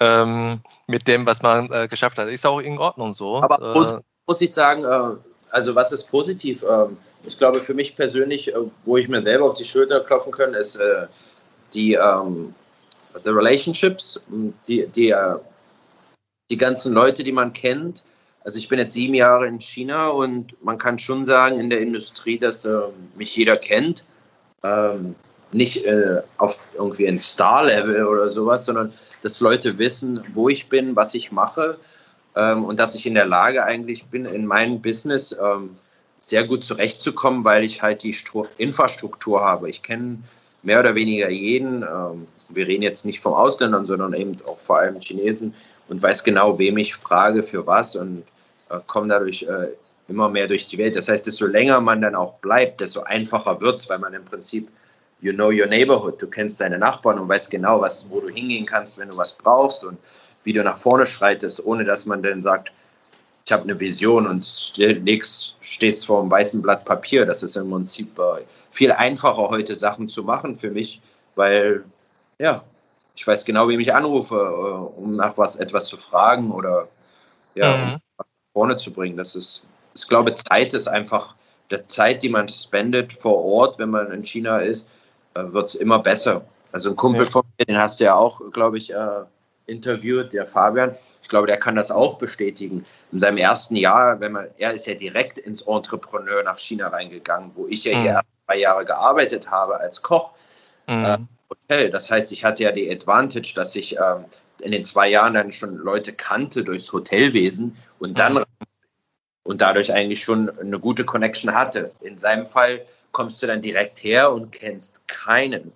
ähm, mit dem, was man äh, geschafft hat. Ist auch in Ordnung so. Aber äh, muss ich sagen, äh, also was ist positiv? Ähm, ich glaube für mich persönlich, äh, wo ich mir selber auf die Schulter klopfen kann, ist äh, die ähm, the relationships, die, die, die ganzen Leute, die man kennt. Also ich bin jetzt sieben Jahre in China und man kann schon sagen in der Industrie, dass mich jeder kennt. Ähm, nicht auf irgendwie ein Star-Level oder sowas, sondern dass Leute wissen, wo ich bin, was ich mache ähm, und dass ich in der Lage eigentlich bin, in meinem Business ähm, sehr gut zurechtzukommen, weil ich halt die Stru Infrastruktur habe. Ich kenne mehr oder weniger jeden. Ähm, wir reden jetzt nicht vom Ausländern, sondern eben auch vor allem Chinesen und weiß genau, wem ich frage für was und äh, komme dadurch äh, immer mehr durch die Welt. Das heißt, desto länger man dann auch bleibt, desto einfacher wird es, weil man im Prinzip you know your neighborhood. Du kennst deine Nachbarn und weißt genau, was, wo du hingehen kannst, wenn du was brauchst und wie du nach vorne schreitest, ohne dass man dann sagt, ich habe eine Vision und nächst stehst vor einem weißen Blatt Papier. Das ist im Prinzip äh, viel einfacher heute Sachen zu machen für mich, weil ja, ich weiß genau, wie ich anrufe, äh, um nach was etwas zu fragen oder ja, mhm. um nach vorne zu bringen. Das ist, ich glaube, Zeit ist einfach der Zeit, die man spendet vor Ort, wenn man in China ist, äh, wird es immer besser. Also ein Kumpel ja. von mir, den hast du ja auch, glaube ich, interviewt, der Fabian. Ich glaube, der kann das auch bestätigen. In seinem ersten Jahr, wenn man, er ist ja direkt ins Entrepreneur nach China reingegangen, wo ich ja mhm. hier zwei Jahre gearbeitet habe als Koch. Mhm. Äh, Hotel. Das heißt, ich hatte ja die Advantage, dass ich ähm, in den zwei Jahren dann schon Leute kannte durchs Hotelwesen und dann mhm. und dadurch eigentlich schon eine gute Connection hatte. In seinem Fall kommst du dann direkt her und kennst keinen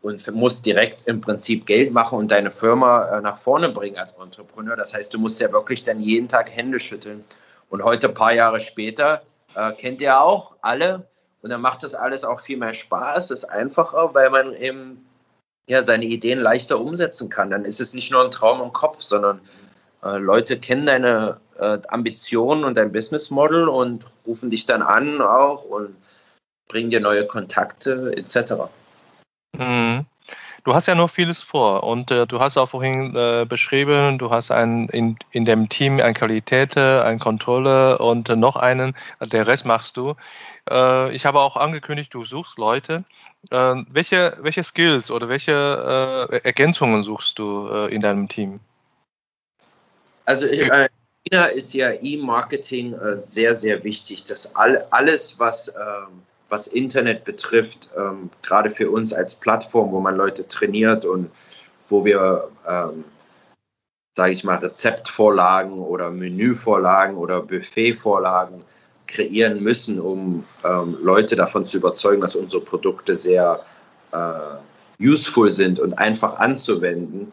und musst direkt im Prinzip Geld machen und deine Firma äh, nach vorne bringen als Entrepreneur. Das heißt, du musst ja wirklich dann jeden Tag Hände schütteln. Und heute, ein paar Jahre später, äh, kennt ihr auch alle. Und dann macht das alles auch viel mehr Spaß, ist einfacher, weil man eben ja, seine Ideen leichter umsetzen kann. Dann ist es nicht nur ein Traum im Kopf, sondern äh, Leute kennen deine äh, Ambitionen und dein Business Model und rufen dich dann an auch und bringen dir neue Kontakte etc. Mhm. Du hast ja noch vieles vor und äh, du hast auch vorhin äh, beschrieben, du hast ein, in, in dem Team eine Qualität, eine Kontrolle und äh, noch einen, der Rest machst du. Äh, ich habe auch angekündigt, du suchst Leute. Äh, welche, welche Skills oder welche äh, Ergänzungen suchst du in deinem Team? Also China ist ja E-Marketing sehr, sehr wichtig. Das all, alles, was ähm, was Internet betrifft, ähm, gerade für uns als Plattform, wo man Leute trainiert und wo wir, ähm, sage ich mal, Rezeptvorlagen oder Menüvorlagen oder Buffetvorlagen kreieren müssen, um ähm, Leute davon zu überzeugen, dass unsere Produkte sehr äh, useful sind und einfach anzuwenden.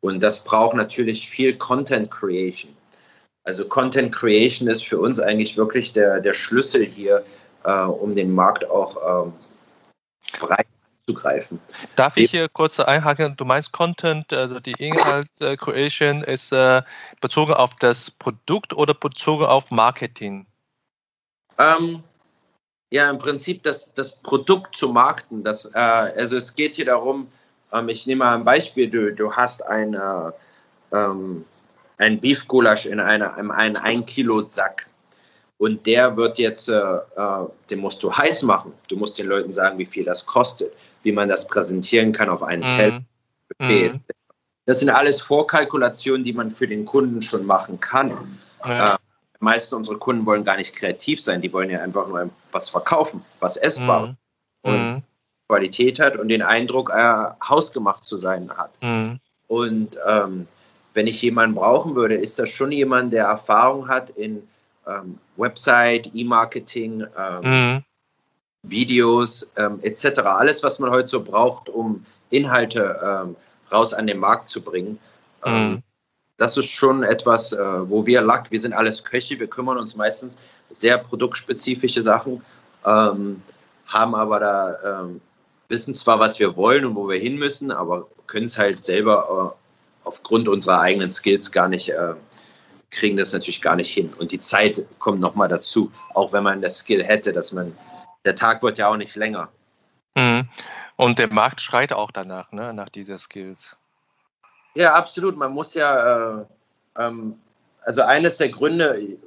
Und das braucht natürlich viel Content Creation. Also Content Creation ist für uns eigentlich wirklich der, der Schlüssel hier, äh, um den Markt auch ähm, breit zugreifen. Darf ich hier kurz einhaken? Du meinst Content, also die Inhalt äh, Creation ist äh, bezogen auf das Produkt oder bezogen auf Marketing? Ähm, ja, im Prinzip das, das Produkt zu markten. Das, äh, also es geht hier darum, ähm, ich nehme mal ein Beispiel, du, du hast ein, äh, ähm, ein Beef Gulasch in, einer, in einem 1 Kilo Sack und der wird jetzt, äh, äh, den musst du heiß machen. Du musst den Leuten sagen, wie viel das kostet, wie man das präsentieren kann auf einen mhm. Teller. Mhm. Das sind alles Vorkalkulationen, die man für den Kunden schon machen kann. Ja. Äh, die meisten unserer Kunden wollen gar nicht kreativ sein, die wollen ja einfach nur was verkaufen, was essbar mhm. und mhm. Qualität hat und den Eindruck, äh, hausgemacht zu sein hat. Mhm. Und ähm, wenn ich jemanden brauchen würde, ist das schon jemand, der Erfahrung hat in ähm, Website, E-Marketing, ähm, mhm. Videos ähm, etc. Alles, was man heute so braucht, um Inhalte ähm, raus an den Markt zu bringen. Ähm, mhm. Das ist schon etwas, äh, wo wir lack, wir sind alles Köche, wir kümmern uns meistens sehr produktspezifische Sachen, ähm, haben aber da, wissen zwar, was wir wollen und wo wir hin müssen, aber können es halt selber äh, aufgrund unserer eigenen Skills gar nicht äh, kriegen das natürlich gar nicht hin. Und die Zeit kommt nochmal dazu, auch wenn man das Skill hätte, dass man, der Tag wird ja auch nicht länger. Mhm. Und der Markt schreit auch danach, ne, nach dieser Skills. Ja, absolut. Man muss ja, äh, ähm, also eines der Gründe,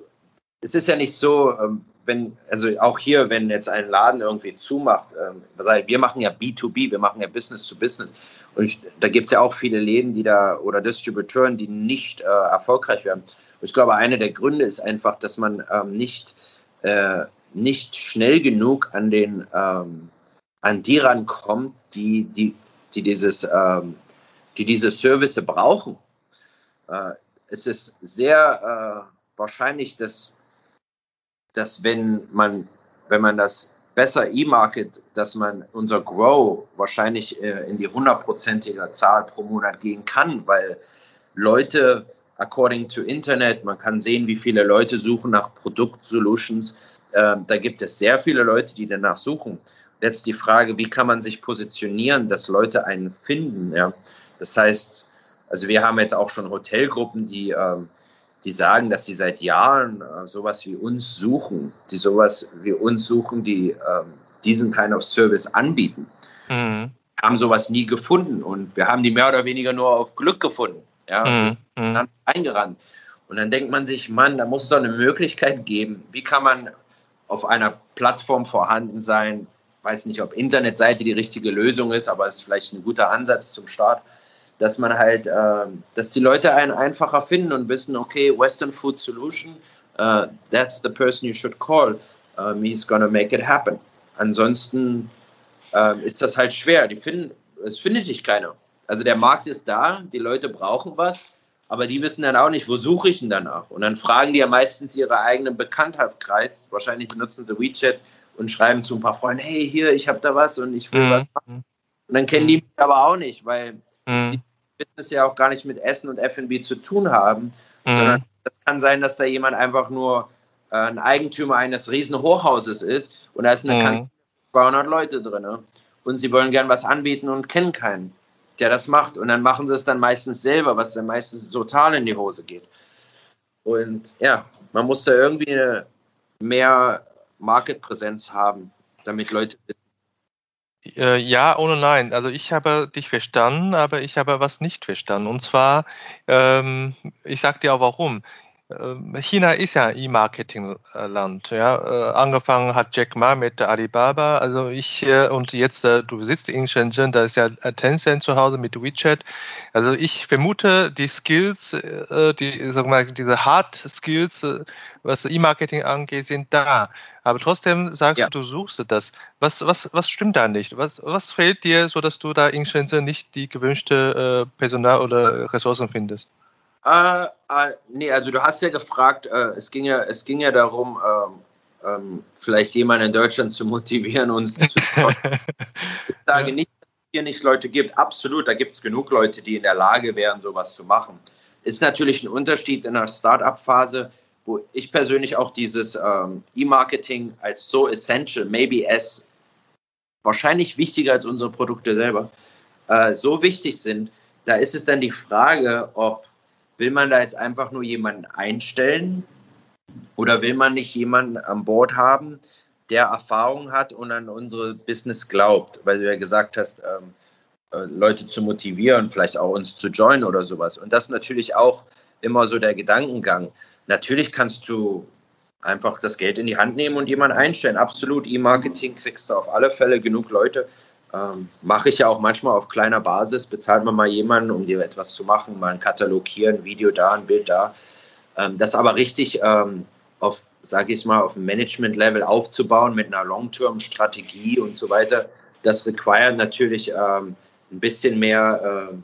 es ist ja nicht so, ähm, wenn, also auch hier, wenn jetzt ein Laden irgendwie zumacht, ähm, wir machen ja B2B, wir machen ja Business to Business. Und ich, da gibt es ja auch viele Läden, die da oder Distributoren, die nicht äh, erfolgreich werden. Ich glaube, einer der Gründe ist einfach, dass man ähm, nicht, äh, nicht schnell genug an den ähm, an die rankommt, die, die, die dieses, ähm, die diese Service brauchen. Äh, es ist sehr äh, wahrscheinlich, dass, dass wenn man, wenn man das besser E-Market, dass man unser Grow wahrscheinlich äh, in die hundertprozentige Zahl pro Monat gehen kann, weil Leute according to Internet. Man kann sehen, wie viele Leute suchen nach Produktsolutions. Ähm, da gibt es sehr viele Leute, die danach suchen. Jetzt die Frage, wie kann man sich positionieren, dass Leute einen finden? Ja? Das heißt, also wir haben jetzt auch schon Hotelgruppen, die, ähm, die sagen, dass sie seit Jahren äh, sowas wie uns suchen, die sowas wie uns suchen, die ähm, diesen kind of Service anbieten. Mhm. Haben sowas nie gefunden und wir haben die mehr oder weniger nur auf Glück gefunden. Ja, mhm. dann eingerannt. Und dann denkt man sich, Mann, da muss es doch eine Möglichkeit geben. Wie kann man auf einer Plattform vorhanden sein? Weiß nicht, ob Internetseite die richtige Lösung ist, aber es ist vielleicht ein guter Ansatz zum Start, dass man halt, äh, dass die Leute einen einfacher finden und wissen, okay, Western Food Solution, uh, that's the person you should call. Um, he's gonna make it happen. Ansonsten uh, ist das halt schwer. Die finden, es findet sich keiner. Also der Markt ist da, die Leute brauchen was, aber die wissen dann auch nicht, wo suche ich denn danach? Und dann fragen die ja meistens ihre eigenen Bekanntheitskreis. Wahrscheinlich nutzen sie WeChat und schreiben zu ein paar Freunden, hey, hier, ich habe da was und ich will mhm. was machen. Und dann kennen die mich aber auch nicht, weil mhm. die Business ja auch gar nicht mit Essen und F&B zu tun haben, mhm. sondern es kann sein, dass da jemand einfach nur äh, ein Eigentümer eines riesen Hochhauses ist und da ist eine mhm. 200 Leute drin. Ne? Und sie wollen gern was anbieten und kennen keinen der das macht. Und dann machen sie es dann meistens selber, was dann meistens total in die Hose geht. Und ja, man muss da irgendwie mehr Marketpräsenz haben, damit Leute wissen. Äh, ja, ohne Nein. Also ich habe dich verstanden, aber ich habe was nicht verstanden. Und zwar, ähm, ich sage dir auch warum. Ähm, China ist ja E-Marketing-Land. Ja, äh, angefangen hat Jack Ma mit Alibaba. Also ich äh, und jetzt äh, du sitzt in Shenzhen, da ist ja Tencent zu Hause mit WeChat. Also ich vermute, die Skills, die sag mal diese Hard Skills, was E-Marketing angeht, sind da. Aber trotzdem sagst ja. du, du suchst das. Was was was stimmt da nicht? Was was fehlt dir, so dass du da in Shenzhen nicht die gewünschte Personal oder Ressourcen findest? Äh, äh, nee, also du hast ja gefragt, äh, es, ging ja, es ging ja darum, ähm, ähm, vielleicht jemanden in Deutschland zu motivieren, uns zu [laughs] Ich sage nicht, dass es hier nicht Leute gibt. Absolut, da gibt es genug Leute, die in der Lage wären, sowas zu machen. ist natürlich ein Unterschied in der Start-up-Phase, wo ich persönlich auch dieses ähm, E-Marketing als so essential, maybe as wahrscheinlich wichtiger als unsere Produkte selber, äh, so wichtig sind, da ist es dann die Frage, ob will man da jetzt einfach nur jemanden einstellen oder will man nicht jemanden an Bord haben, der Erfahrung hat und an unsere Business glaubt, weil du ja gesagt hast, ähm, äh, Leute zu motivieren, vielleicht auch uns zu joinen oder sowas. Und das ist natürlich auch immer so der Gedankengang. Natürlich kannst du einfach das Geld in die Hand nehmen und jemanden einstellen. Absolut, E-Marketing kriegst du auf alle Fälle genug Leute. Ähm, Mache ich ja auch manchmal auf kleiner Basis. Bezahlt man mal jemanden, um dir etwas zu machen, mal einen Katalog hier, ein Video da, ein Bild da. Ähm, das aber richtig ähm, auf, sage ich mal, auf dem Management-Level aufzubauen mit einer Long-Term-Strategie und so weiter, das requiert natürlich ähm, ein bisschen mehr, äh,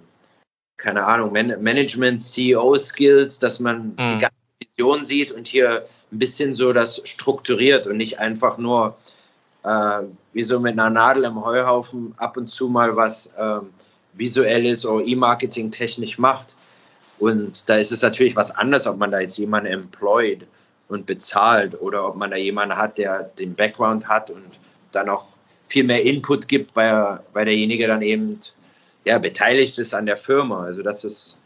keine Ahnung, Man Management, CEO-Skills, dass man mhm. die ganze Vision sieht und hier ein bisschen so das strukturiert und nicht einfach nur äh, wie so mit einer Nadel im Heuhaufen ab und zu mal was äh, visuelles oder E-Marketing technisch macht. Und da ist es natürlich was anderes, ob man da jetzt jemanden employed und bezahlt oder ob man da jemanden hat, der den Background hat und dann auch viel mehr Input gibt, weil, weil derjenige dann eben ja, beteiligt ist an der Firma. Also das ist,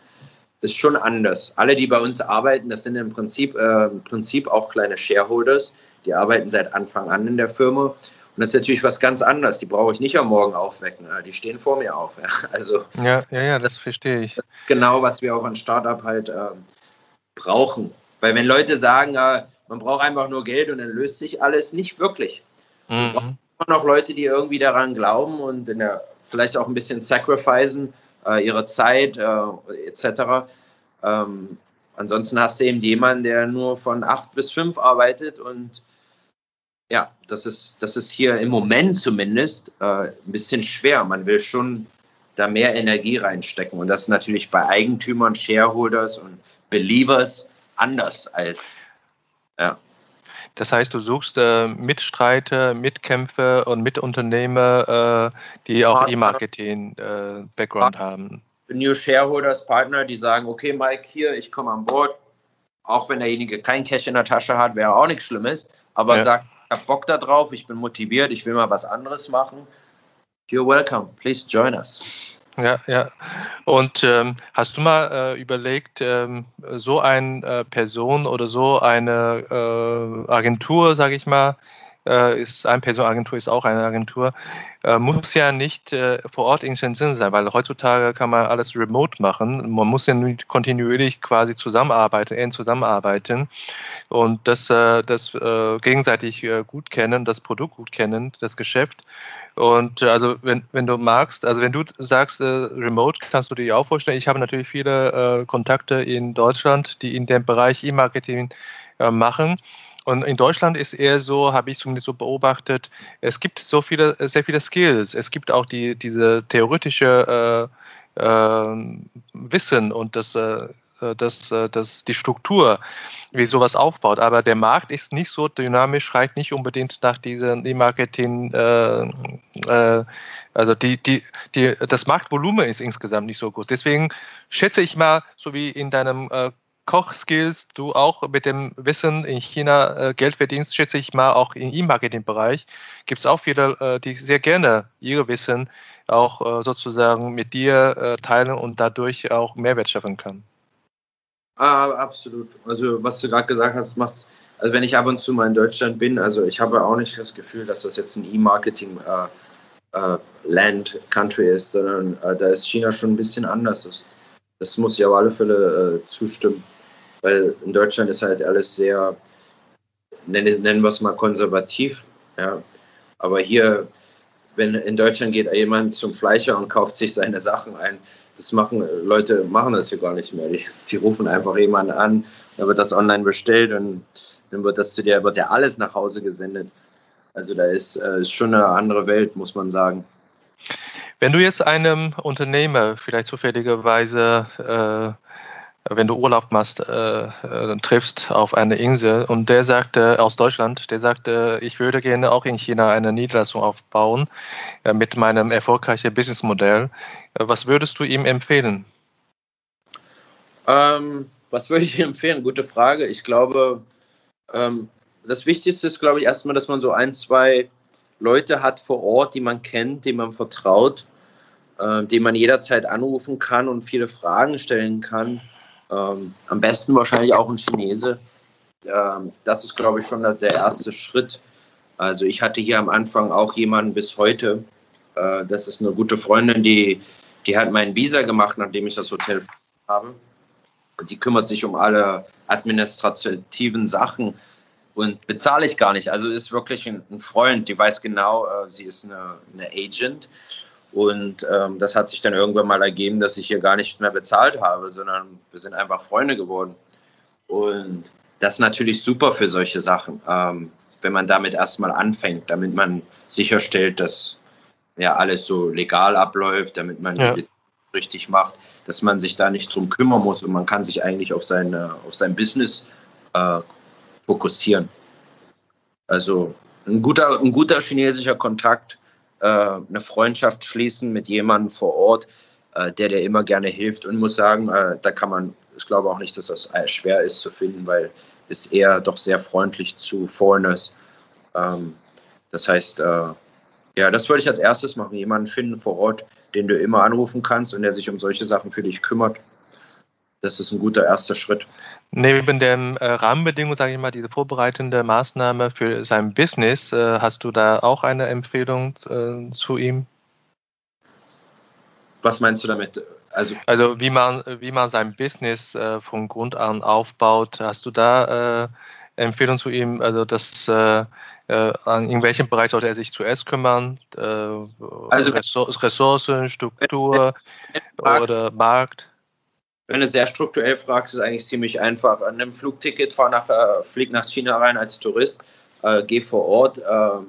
ist schon anders. Alle, die bei uns arbeiten, das sind im Prinzip, äh, im Prinzip auch kleine Shareholders. Die arbeiten seit Anfang an in der Firma. Und das ist natürlich was ganz anderes. Die brauche ich nicht am Morgen aufwecken. Die stehen vor mir auf. [laughs] Ja. Also, ja, ja, ja, das verstehe ich. Genau, was wir auch an Startup halt äh, brauchen. Weil wenn Leute sagen, äh, man braucht einfach nur Geld und dann löst sich alles, nicht wirklich. Mhm immer noch Leute, die irgendwie daran glauben und der, vielleicht auch ein bisschen sacrificen, äh, ihre Zeit äh, etc. Ähm, ansonsten hast du eben jemanden, der nur von acht bis fünf arbeitet und ja, das ist, das ist hier im Moment zumindest äh, ein bisschen schwer. Man will schon da mehr Energie reinstecken und das ist natürlich bei Eigentümern, Shareholders und Believers anders als ja. Das heißt, du suchst äh, Mitstreiter, Mitkämpfer und Mitunternehmer, äh, die auch E-Marketing-Background äh, haben. New Shareholders, Partner, die sagen, okay, Mike, hier, ich komme an Bord. Auch wenn derjenige kein Cash in der Tasche hat, wäre auch nichts Schlimmes. Aber ja. sagt, habe Bock da drauf, ich bin motiviert, ich will mal was anderes machen. You're welcome. Please join us. Ja, ja. Und ähm, hast du mal äh, überlegt, ähm, so eine äh, Person oder so eine äh, Agentur, sage ich mal, äh, ist eine Personalagentur ist auch eine Agentur, äh, muss ja nicht äh, vor Ort in Shenzhen sein, weil heutzutage kann man alles remote machen. Man muss ja nicht kontinuierlich quasi zusammenarbeiten, eng zusammenarbeiten und das, das gegenseitig gut kennen, das Produkt gut kennen, das Geschäft. Und also wenn, wenn du magst, also wenn du sagst, äh, remote, kannst du dir auch vorstellen, ich habe natürlich viele äh, Kontakte in Deutschland, die in dem Bereich E-Marketing äh, machen. Und in Deutschland ist eher so, habe ich zumindest so beobachtet, es gibt so viele, sehr viele Skills. Es gibt auch die, diese theoretische äh, äh, Wissen und das, äh, das, das, die Struktur, wie sowas aufbaut. Aber der Markt ist nicht so dynamisch, schreit nicht unbedingt nach diesem E-Marketing. Äh, äh, also die, die, die, das Marktvolumen ist insgesamt nicht so groß. Deswegen schätze ich mal, so wie in deinem äh, Kochskills du auch mit dem Wissen in China äh, Geld verdienst, schätze ich mal auch im E-Marketing-Bereich gibt es auch viele, äh, die sehr gerne ihr Wissen auch äh, sozusagen mit dir teilen und dadurch auch Mehrwert schaffen können. Ah, absolut. Also was du gerade gesagt hast, machst also wenn ich ab und zu mal in Deutschland bin, also ich habe auch nicht das Gefühl, dass das jetzt ein E-Marketing äh, äh, Land Country ist, sondern äh, da ist China schon ein bisschen anders. Das, das muss ich auf alle Fälle zustimmen weil in Deutschland ist halt alles sehr, nennen, nennen wir es mal konservativ. Ja. Aber hier, wenn in Deutschland geht jemand zum Fleischer und kauft sich seine Sachen ein, das machen Leute machen das hier gar nicht mehr. Die, die rufen einfach jemanden an, dann wird das online bestellt und dann wird das zu dir, wird ja alles nach Hause gesendet. Also da ist, äh, ist schon eine andere Welt, muss man sagen. Wenn du jetzt einem Unternehmer vielleicht zufälligerweise äh, wenn du Urlaub machst, äh, äh, triffst auf eine Insel und der sagte aus Deutschland, der sagte, ich würde gerne auch in China eine Niederlassung aufbauen äh, mit meinem erfolgreichen Businessmodell. Äh, was würdest du ihm empfehlen? Ähm, was würde ich empfehlen? Gute Frage. Ich glaube, ähm, das Wichtigste ist, glaube ich, erstmal, dass man so ein, zwei Leute hat vor Ort, die man kennt, die man vertraut, äh, die man jederzeit anrufen kann und viele Fragen stellen kann. Ähm, am besten wahrscheinlich auch ein Chinese. Ähm, das ist, glaube ich, schon der erste Schritt. Also ich hatte hier am Anfang auch jemanden bis heute. Äh, das ist eine gute Freundin, die, die hat mein Visa gemacht, nachdem ich das Hotel habe. Die kümmert sich um alle administrativen Sachen und bezahle ich gar nicht. Also ist wirklich ein, ein Freund, die weiß genau, äh, sie ist eine, eine Agent. Und ähm, das hat sich dann irgendwann mal ergeben, dass ich hier gar nicht mehr bezahlt habe, sondern wir sind einfach Freunde geworden. Und das ist natürlich super für solche Sachen, ähm, wenn man damit erstmal anfängt, damit man sicherstellt, dass ja alles so legal abläuft, damit man ja. richtig macht, dass man sich da nicht drum kümmern muss und man kann sich eigentlich auf, seine, auf sein Business äh, fokussieren. Also ein guter, ein guter chinesischer Kontakt, äh, eine Freundschaft schließen mit jemandem vor Ort, äh, der dir immer gerne hilft und muss sagen, äh, da kann man, ich glaube auch nicht, dass das schwer ist zu finden, weil es eher doch sehr freundlich zu Foreigners. Ähm, das heißt, äh, ja, das würde ich als erstes machen, jemanden finden vor Ort, den du immer anrufen kannst und der sich um solche Sachen für dich kümmert. Das ist ein guter erster Schritt. Neben den äh, Rahmenbedingungen, sage ich mal, diese vorbereitende Maßnahme für sein Business, äh, hast du da auch eine Empfehlung äh, zu ihm? Was meinst du damit? Also, also wie man wie man sein Business äh, von Grund an aufbaut, hast du da äh, Empfehlung zu ihm? Also das äh, in welchem Bereich sollte er sich zuerst kümmern? also Ressourcen, Struktur oder Markt? Wenn du sehr strukturell fragst, ist eigentlich ziemlich einfach. An einem Flugticket, fahr nach, äh, flieg nach China rein als Tourist, äh, geh vor Ort äh,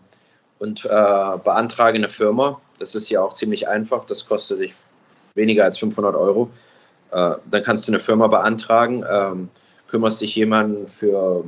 und äh, beantrage eine Firma. Das ist hier auch ziemlich einfach. Das kostet dich weniger als 500 Euro. Äh, dann kannst du eine Firma beantragen, ähm, kümmerst dich jemanden für,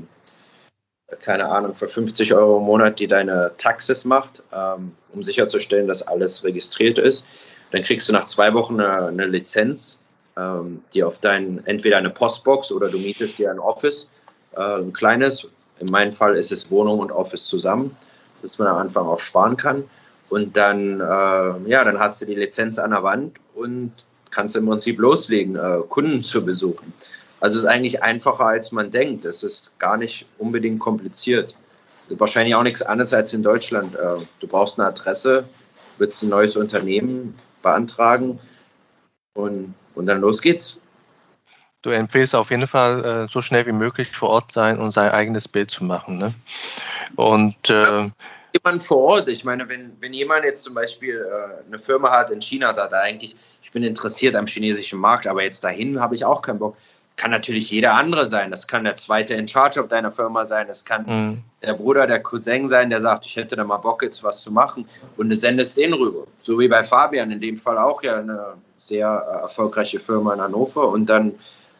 keine Ahnung, für 50 Euro im Monat, die deine Taxes macht, ähm, um sicherzustellen, dass alles registriert ist. Dann kriegst du nach zwei Wochen eine, eine Lizenz ähm, die auf dein, entweder eine Postbox oder du mietest dir ein Office, äh, ein kleines. In meinem Fall ist es Wohnung und Office zusammen, dass man am Anfang auch sparen kann. Und dann, äh, ja, dann hast du die Lizenz an der Wand und kannst im Prinzip loslegen, äh, Kunden zu besuchen. Also es ist eigentlich einfacher, als man denkt. Es ist gar nicht unbedingt kompliziert. Wahrscheinlich auch nichts anderes als in Deutschland. Äh, du brauchst eine Adresse, willst ein neues Unternehmen beantragen und und dann los geht's. Du empfehlst auf jeden Fall, äh, so schnell wie möglich vor Ort sein und sein eigenes Bild zu machen. Ne? Und äh, jemand vor Ort, ich meine, wenn, wenn jemand jetzt zum Beispiel äh, eine Firma hat in China, sagt er eigentlich, ich bin interessiert am chinesischen Markt, aber jetzt dahin habe ich auch keinen Bock. Kann natürlich jeder andere sein. Das kann der zweite in Charge auf deiner Firma sein. Das kann mhm. der Bruder, der Cousin sein, der sagt, ich hätte da mal Bock, jetzt was zu machen. Und du sendest den rüber. So wie bei Fabian, in dem Fall auch ja eine sehr äh, erfolgreiche Firma in Hannover und dann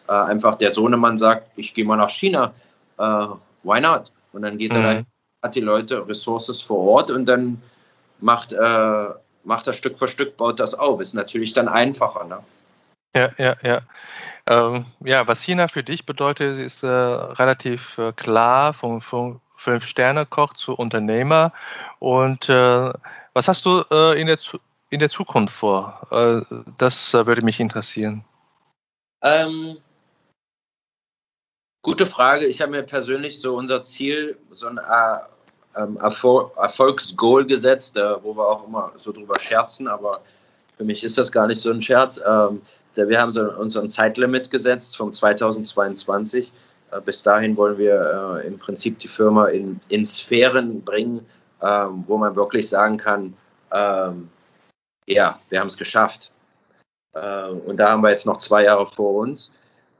äh, einfach der Sohnemann sagt, ich gehe mal nach China, äh, why not? Und dann geht mhm. er da, hat die Leute Ressources vor Ort und dann macht, äh, macht er Stück für Stück, baut das auf. Ist natürlich dann einfacher. Ne? Ja, ja, ja. Ähm, ja, was China für dich bedeutet, ist äh, relativ äh, klar, vom, Fünf-Sterne-Koch zu Unternehmer. Und äh, was hast du äh, in der Zukunft? in der Zukunft vor? Äh, das äh, würde mich interessieren. Ähm, gute Frage. Ich habe mir persönlich so unser Ziel, so ein äh, ähm, Erfol Erfolgsgoal gesetzt, wo wir auch immer so drüber scherzen, aber für mich ist das gar nicht so ein Scherz. Ähm, wir haben so uns Zeitlimit gesetzt vom 2022. bis dahin wollen wir im Prinzip die Firma in, in Sphären bringen, ähm, wo man wirklich sagen kann, ja, wir haben es geschafft. Äh, und da haben wir jetzt noch zwei Jahre vor uns.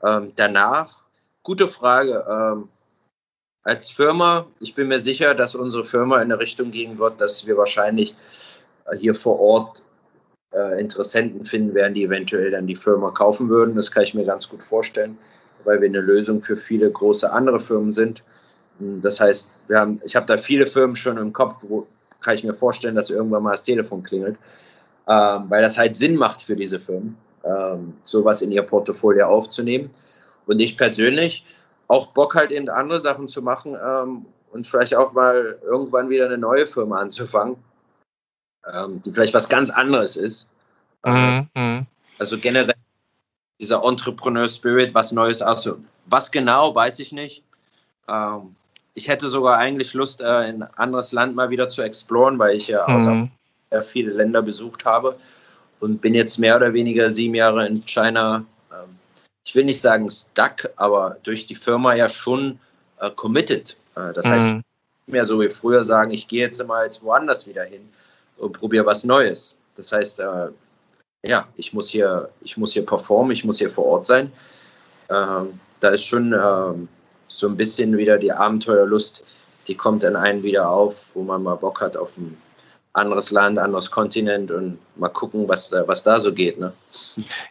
Ähm, danach, gute Frage. Ähm, als Firma, ich bin mir sicher, dass unsere Firma in eine Richtung gehen wird, dass wir wahrscheinlich äh, hier vor Ort äh, Interessenten finden werden, die eventuell dann die Firma kaufen würden. Das kann ich mir ganz gut vorstellen, weil wir eine Lösung für viele große andere Firmen sind. Das heißt, wir haben, ich habe da viele Firmen schon im Kopf, wo kann ich mir vorstellen, dass irgendwann mal das Telefon klingelt ähm, weil das halt Sinn macht für diese Firmen. ähm, sowas in ihr Portfolio aufzunehmen. Und ich persönlich auch Bock halt eben andere Sachen zu machen ähm, und vielleicht auch mal irgendwann wieder eine neue Firma anzufangen, ähm, die vielleicht was ganz anderes ist. Mhm. mhm. Also generell dieser Entrepreneur Spirit, was Neues. Also was genau, weiß ich nicht. Ähm, ich hätte sogar eigentlich Lust, äh, ein anderes Land mal wieder zu exploren, weil ich ja mhm. auch viele Länder besucht habe und bin jetzt mehr oder weniger sieben Jahre in China. Ähm, ich will nicht sagen stuck, aber durch die Firma ja schon äh, committed. Äh, das mhm. heißt, nicht mehr so wie früher sagen, ich gehe jetzt mal jetzt woanders wieder hin und probiere was Neues. Das heißt, äh, ja, ich muss hier, ich muss hier performen, ich muss hier vor Ort sein. Ähm, da ist schon ähm, so ein bisschen wieder die Abenteuerlust, die kommt dann einen wieder auf, wo man mal Bock hat auf ein anderes Land, anderes Kontinent und mal gucken, was, was da so geht. Ne?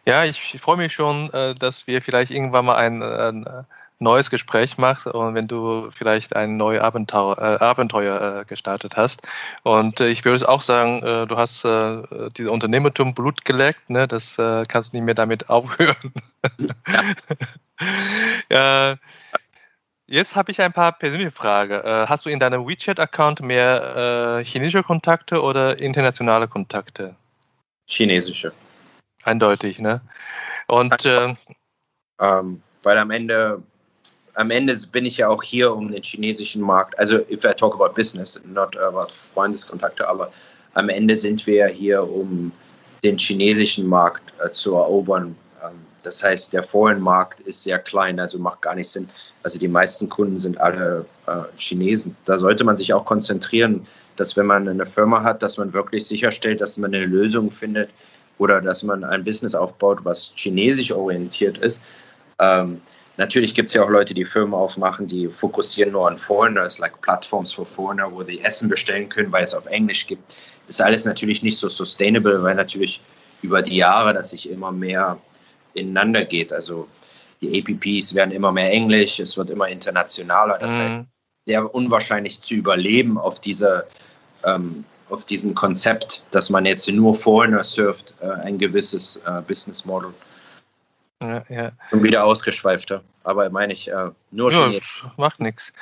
Ja, ich freue mich schon, äh, dass wir vielleicht irgendwann mal ein, ein äh, neues Gespräch machst und wenn du vielleicht ein neues Abenteuer, äh, Abenteuer äh, gestartet hast. Und äh, ich würde auch sagen, äh, du hast äh, dieses Unternehmertum Blut geleckt, ne? das äh, kannst du nicht mehr damit aufhören. [laughs] Ja. jetzt habe ich ein paar persönliche Fragen. hast du in deinem WeChat-Account mehr chinesische Kontakte oder internationale Kontakte? Chinesische. Eindeutig, ne? Und ähm, weil am Ende am Ende bin ich ja auch hier, um den chinesischen Markt, also if I talk about business, not about Freundeskontakte, aber am Ende sind wir hier, um den chinesischen Markt äh, zu erobern. Ähm, das heißt, der Foreign-Markt ist sehr klein, also macht gar nicht Sinn. Also die meisten Kunden sind alle äh, Chinesen. Da sollte man sich auch konzentrieren, dass wenn man eine Firma hat, dass man wirklich sicherstellt, dass man eine Lösung findet oder dass man ein Business aufbaut, was chinesisch orientiert ist. Ähm, Natürlich gibt es ja auch Leute, die Firmen aufmachen, die fokussieren nur an Foreigners, like Plattforms for Foreigner, wo die Essen bestellen können, weil es auf Englisch gibt. Ist alles natürlich nicht so sustainable, weil natürlich über die Jahre das sich immer mehr ineinander geht. Also die APPs werden immer mehr Englisch, es wird immer internationaler. Das mhm. heißt, sehr unwahrscheinlich zu überleben auf dieser ähm, auf diesem Konzept, dass man jetzt nur Foreigner surft, äh, ein gewisses äh, Business Model. Ja, ja. Und wieder ausgeschweifter. Aber meine ich, äh, nur ja, Macht nichts.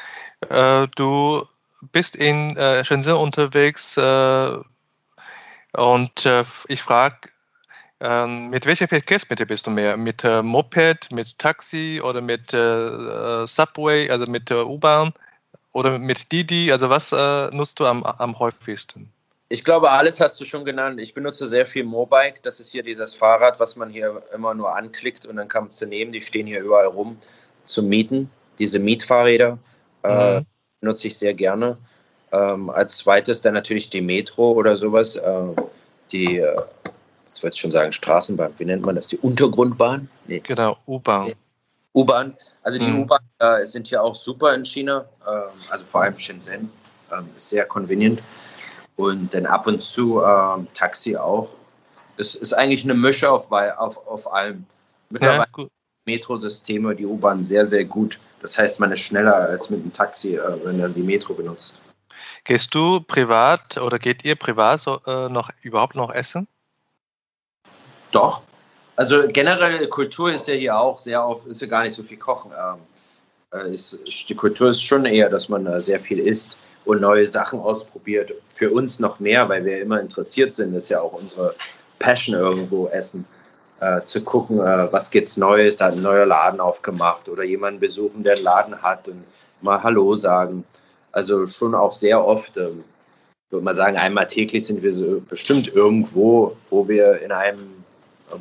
Äh, du bist in äh, Shenzhen unterwegs äh, und äh, ich frage, ähm, mit welcher Verkehrsmittel bist du mehr? Mit äh, Moped, mit Taxi oder mit Subway, also mit U-Bahn oder mit Didi? Also was nutzt du am, am häufigsten? Ich glaube, alles hast du schon genannt. Ich benutze sehr viel Mobike. Das ist hier dieses Fahrrad, was man hier immer nur anklickt und dann kannst du nehmen. Die stehen hier überall rum zum Mieten. Diese Mietfahrräder äh, mhm. nutze ich sehr gerne. Ähm, als zweites dann natürlich die Metro oder sowas. Äh, die, äh, jetzt wollte ich schon sagen, Straßenbahn. Wie nennt man das? Die Untergrundbahn? Nee. Genau, U-Bahn. U-Bahn. Also die mhm. U-Bahn äh, sind hier auch super in China. Ähm, also vor allem Shenzhen. Ähm, ist sehr convenient. Und dann ab und zu ähm, Taxi auch. Es ist eigentlich eine Mische auf, auf, auf allem. Mittlerweile ja, Metrosysteme, die U-Bahn sehr, sehr gut. Das heißt, man ist schneller als mit einem Taxi, äh, wenn man die Metro benutzt. Gehst du privat oder geht ihr privat so, äh, noch überhaupt noch essen? Doch. Also generell Kultur ist ja hier auch sehr auf, ist ja gar nicht so viel Kochen. Ähm, äh, ist, die Kultur ist schon eher, dass man äh, sehr viel isst und neue Sachen ausprobiert. Für uns noch mehr, weil wir immer interessiert sind, ist ja auch unsere Passion irgendwo essen. Äh, zu gucken, äh, was gibt's Neues, da hat ein neuer Laden aufgemacht oder jemanden besuchen, der einen Laden hat und mal Hallo sagen. Also schon auch sehr oft, ähm, würde man sagen, einmal täglich sind wir so bestimmt irgendwo, wo wir in einem,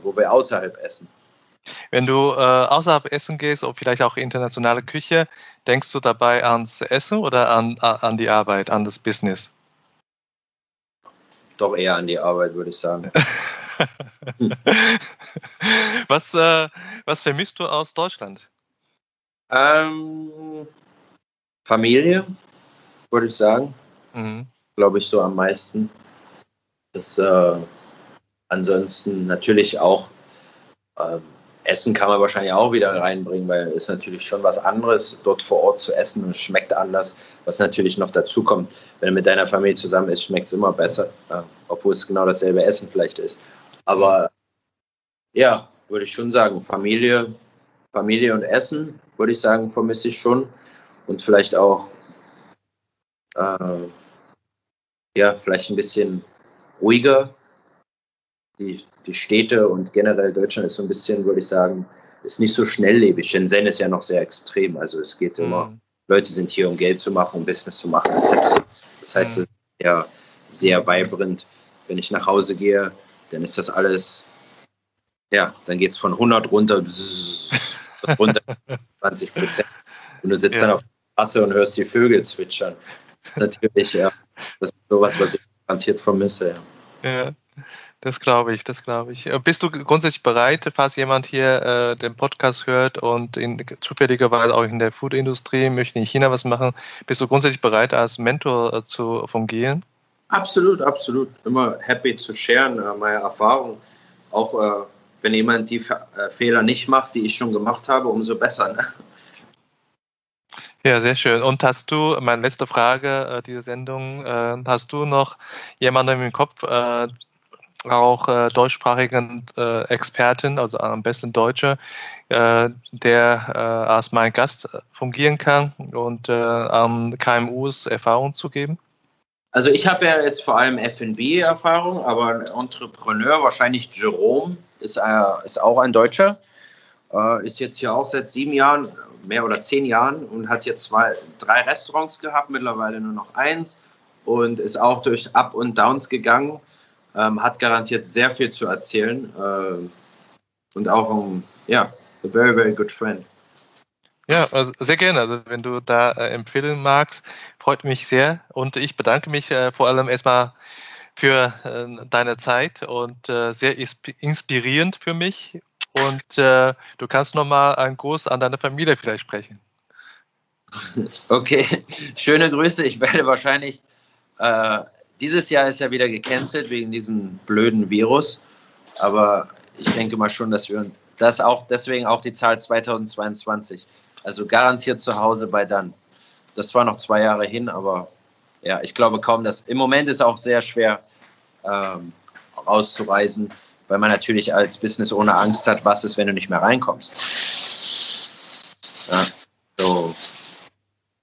wo wir außerhalb essen. Wenn du äh, außerhalb essen gehst oder vielleicht auch internationale Küche, denkst du dabei ans Essen oder an, an die Arbeit, an das Business? Doch eher an die Arbeit, würde ich sagen. [laughs] was, äh, was vermisst du aus Deutschland? Ähm, Familie, würde ich sagen. Mhm. Glaube ich so am meisten. Das, äh, ansonsten natürlich auch ähm, Essen kann man wahrscheinlich auch wieder reinbringen, weil es natürlich schon was anderes, dort vor Ort zu essen und es schmeckt anders. Was natürlich noch dazu kommt, wenn du mit deiner Familie zusammen isst, schmeckt es immer besser, obwohl es genau dasselbe Essen vielleicht ist. Aber Ja, würde ich schon sagen. Familie, Familie und Essen, würde ich sagen, vermisse ich schon. Und vielleicht auch, äh, ja, vielleicht ein bisschen ruhiger. Die, die Städte und generell Deutschland ist so ein bisschen, würde ich sagen, ist nicht so schnelllebig. Shenzhen ist ja noch sehr extrem. Also es geht immer, mhm. Leute sind hier, um Geld zu machen, um Business zu machen, etc. Das heißt, mhm. es ist ja sehr vibrant. Wenn ich nach Hause gehe, dann ist das alles, ja, dann geht es von 100 runter, runter [laughs] 20 Prozent. Und du sitzt ja. dann auf der Straße und hörst die Vögel zwitschern. Natürlich, ja. Das ist sowas, was ich garantiert vermisse. Ja. ja. Das glaube ich, das glaube ich. Äh, bist du grundsätzlich bereit, falls jemand hier äh, den Podcast hört und in, zufälligerweise auch in der Foodindustrie möchte in China was machen, bist du grundsätzlich bereit, als Mentor äh, zu fungieren? Absolut, absolut. Immer happy zu sharen, äh, meine Erfahrung. Auch äh, wenn jemand die äh, Fehler nicht macht, die ich schon gemacht habe, umso besser. Ne? Ja, sehr schön. Und hast du, meine letzte Frage äh, dieser Sendung, äh, hast du noch jemanden im Kopf, äh, auch äh, deutschsprachigen äh, Experten, also am besten Deutsche, äh, der äh, als mein Gast fungieren kann und äh, am KMUs Erfahrung zu geben? Also ich habe ja jetzt vor allem F&B-Erfahrung, aber ein Entrepreneur, wahrscheinlich Jerome, ist, äh, ist auch ein Deutscher, ist jetzt hier auch seit sieben Jahren, mehr oder zehn Jahren und hat jetzt zwei, drei Restaurants gehabt, mittlerweile nur noch eins und ist auch durch Up und Downs gegangen ähm, hat garantiert sehr viel zu erzählen äh, und auch um, ja, a very, very good friend. Ja, also sehr gerne. Also wenn du da äh, empfehlen magst, freut mich sehr. Und ich bedanke mich äh, vor allem erstmal für äh, deine Zeit und äh, sehr inspirierend für mich. Und äh, du kannst nochmal einen Gruß an deine Familie vielleicht sprechen. [laughs] Okay, schöne Grüße. Ich werde wahrscheinlich äh, dieses Jahr ist ja wieder gecancelt wegen diesem blöden Virus. Aber ich denke mal schon, dass wir das auch, deswegen auch die Zahl 2022. Also garantiert zu Hause bei dann. Das war noch zwei Jahre hin, aber ja, ich glaube kaum, dass im Moment ist auch sehr schwer ähm, auszureisen, weil man natürlich als Business ohne Angst hat, was ist, wenn du nicht mehr reinkommst. Ja, so.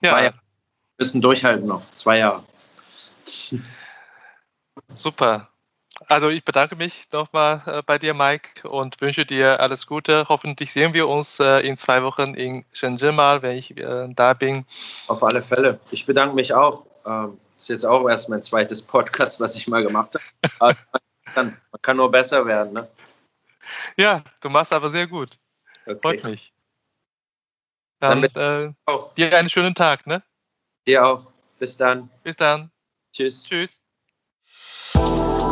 Ja. Wir müssen durchhalten noch, zwei Jahre. [laughs] Super. Also ich bedanke mich nochmal äh, bei dir, Mike, und wünsche dir alles Gute. Hoffentlich sehen wir uns äh, in zwei Wochen in Shenzhen mal, wenn ich äh, da bin. Auf alle Fälle. Ich bedanke mich auch. Ähm, ist jetzt auch erst mein zweites Podcast, was ich mal gemacht habe. [laughs] man, kann, man kann nur besser werden. Ne? Ja, du machst aber sehr gut. Okay. Freut mich. Dann, Dann äh, dir einen schönen Tag. Ne? Dir auch. Bis dann. Bis dann. Tschüss. Tschüss. Thank you.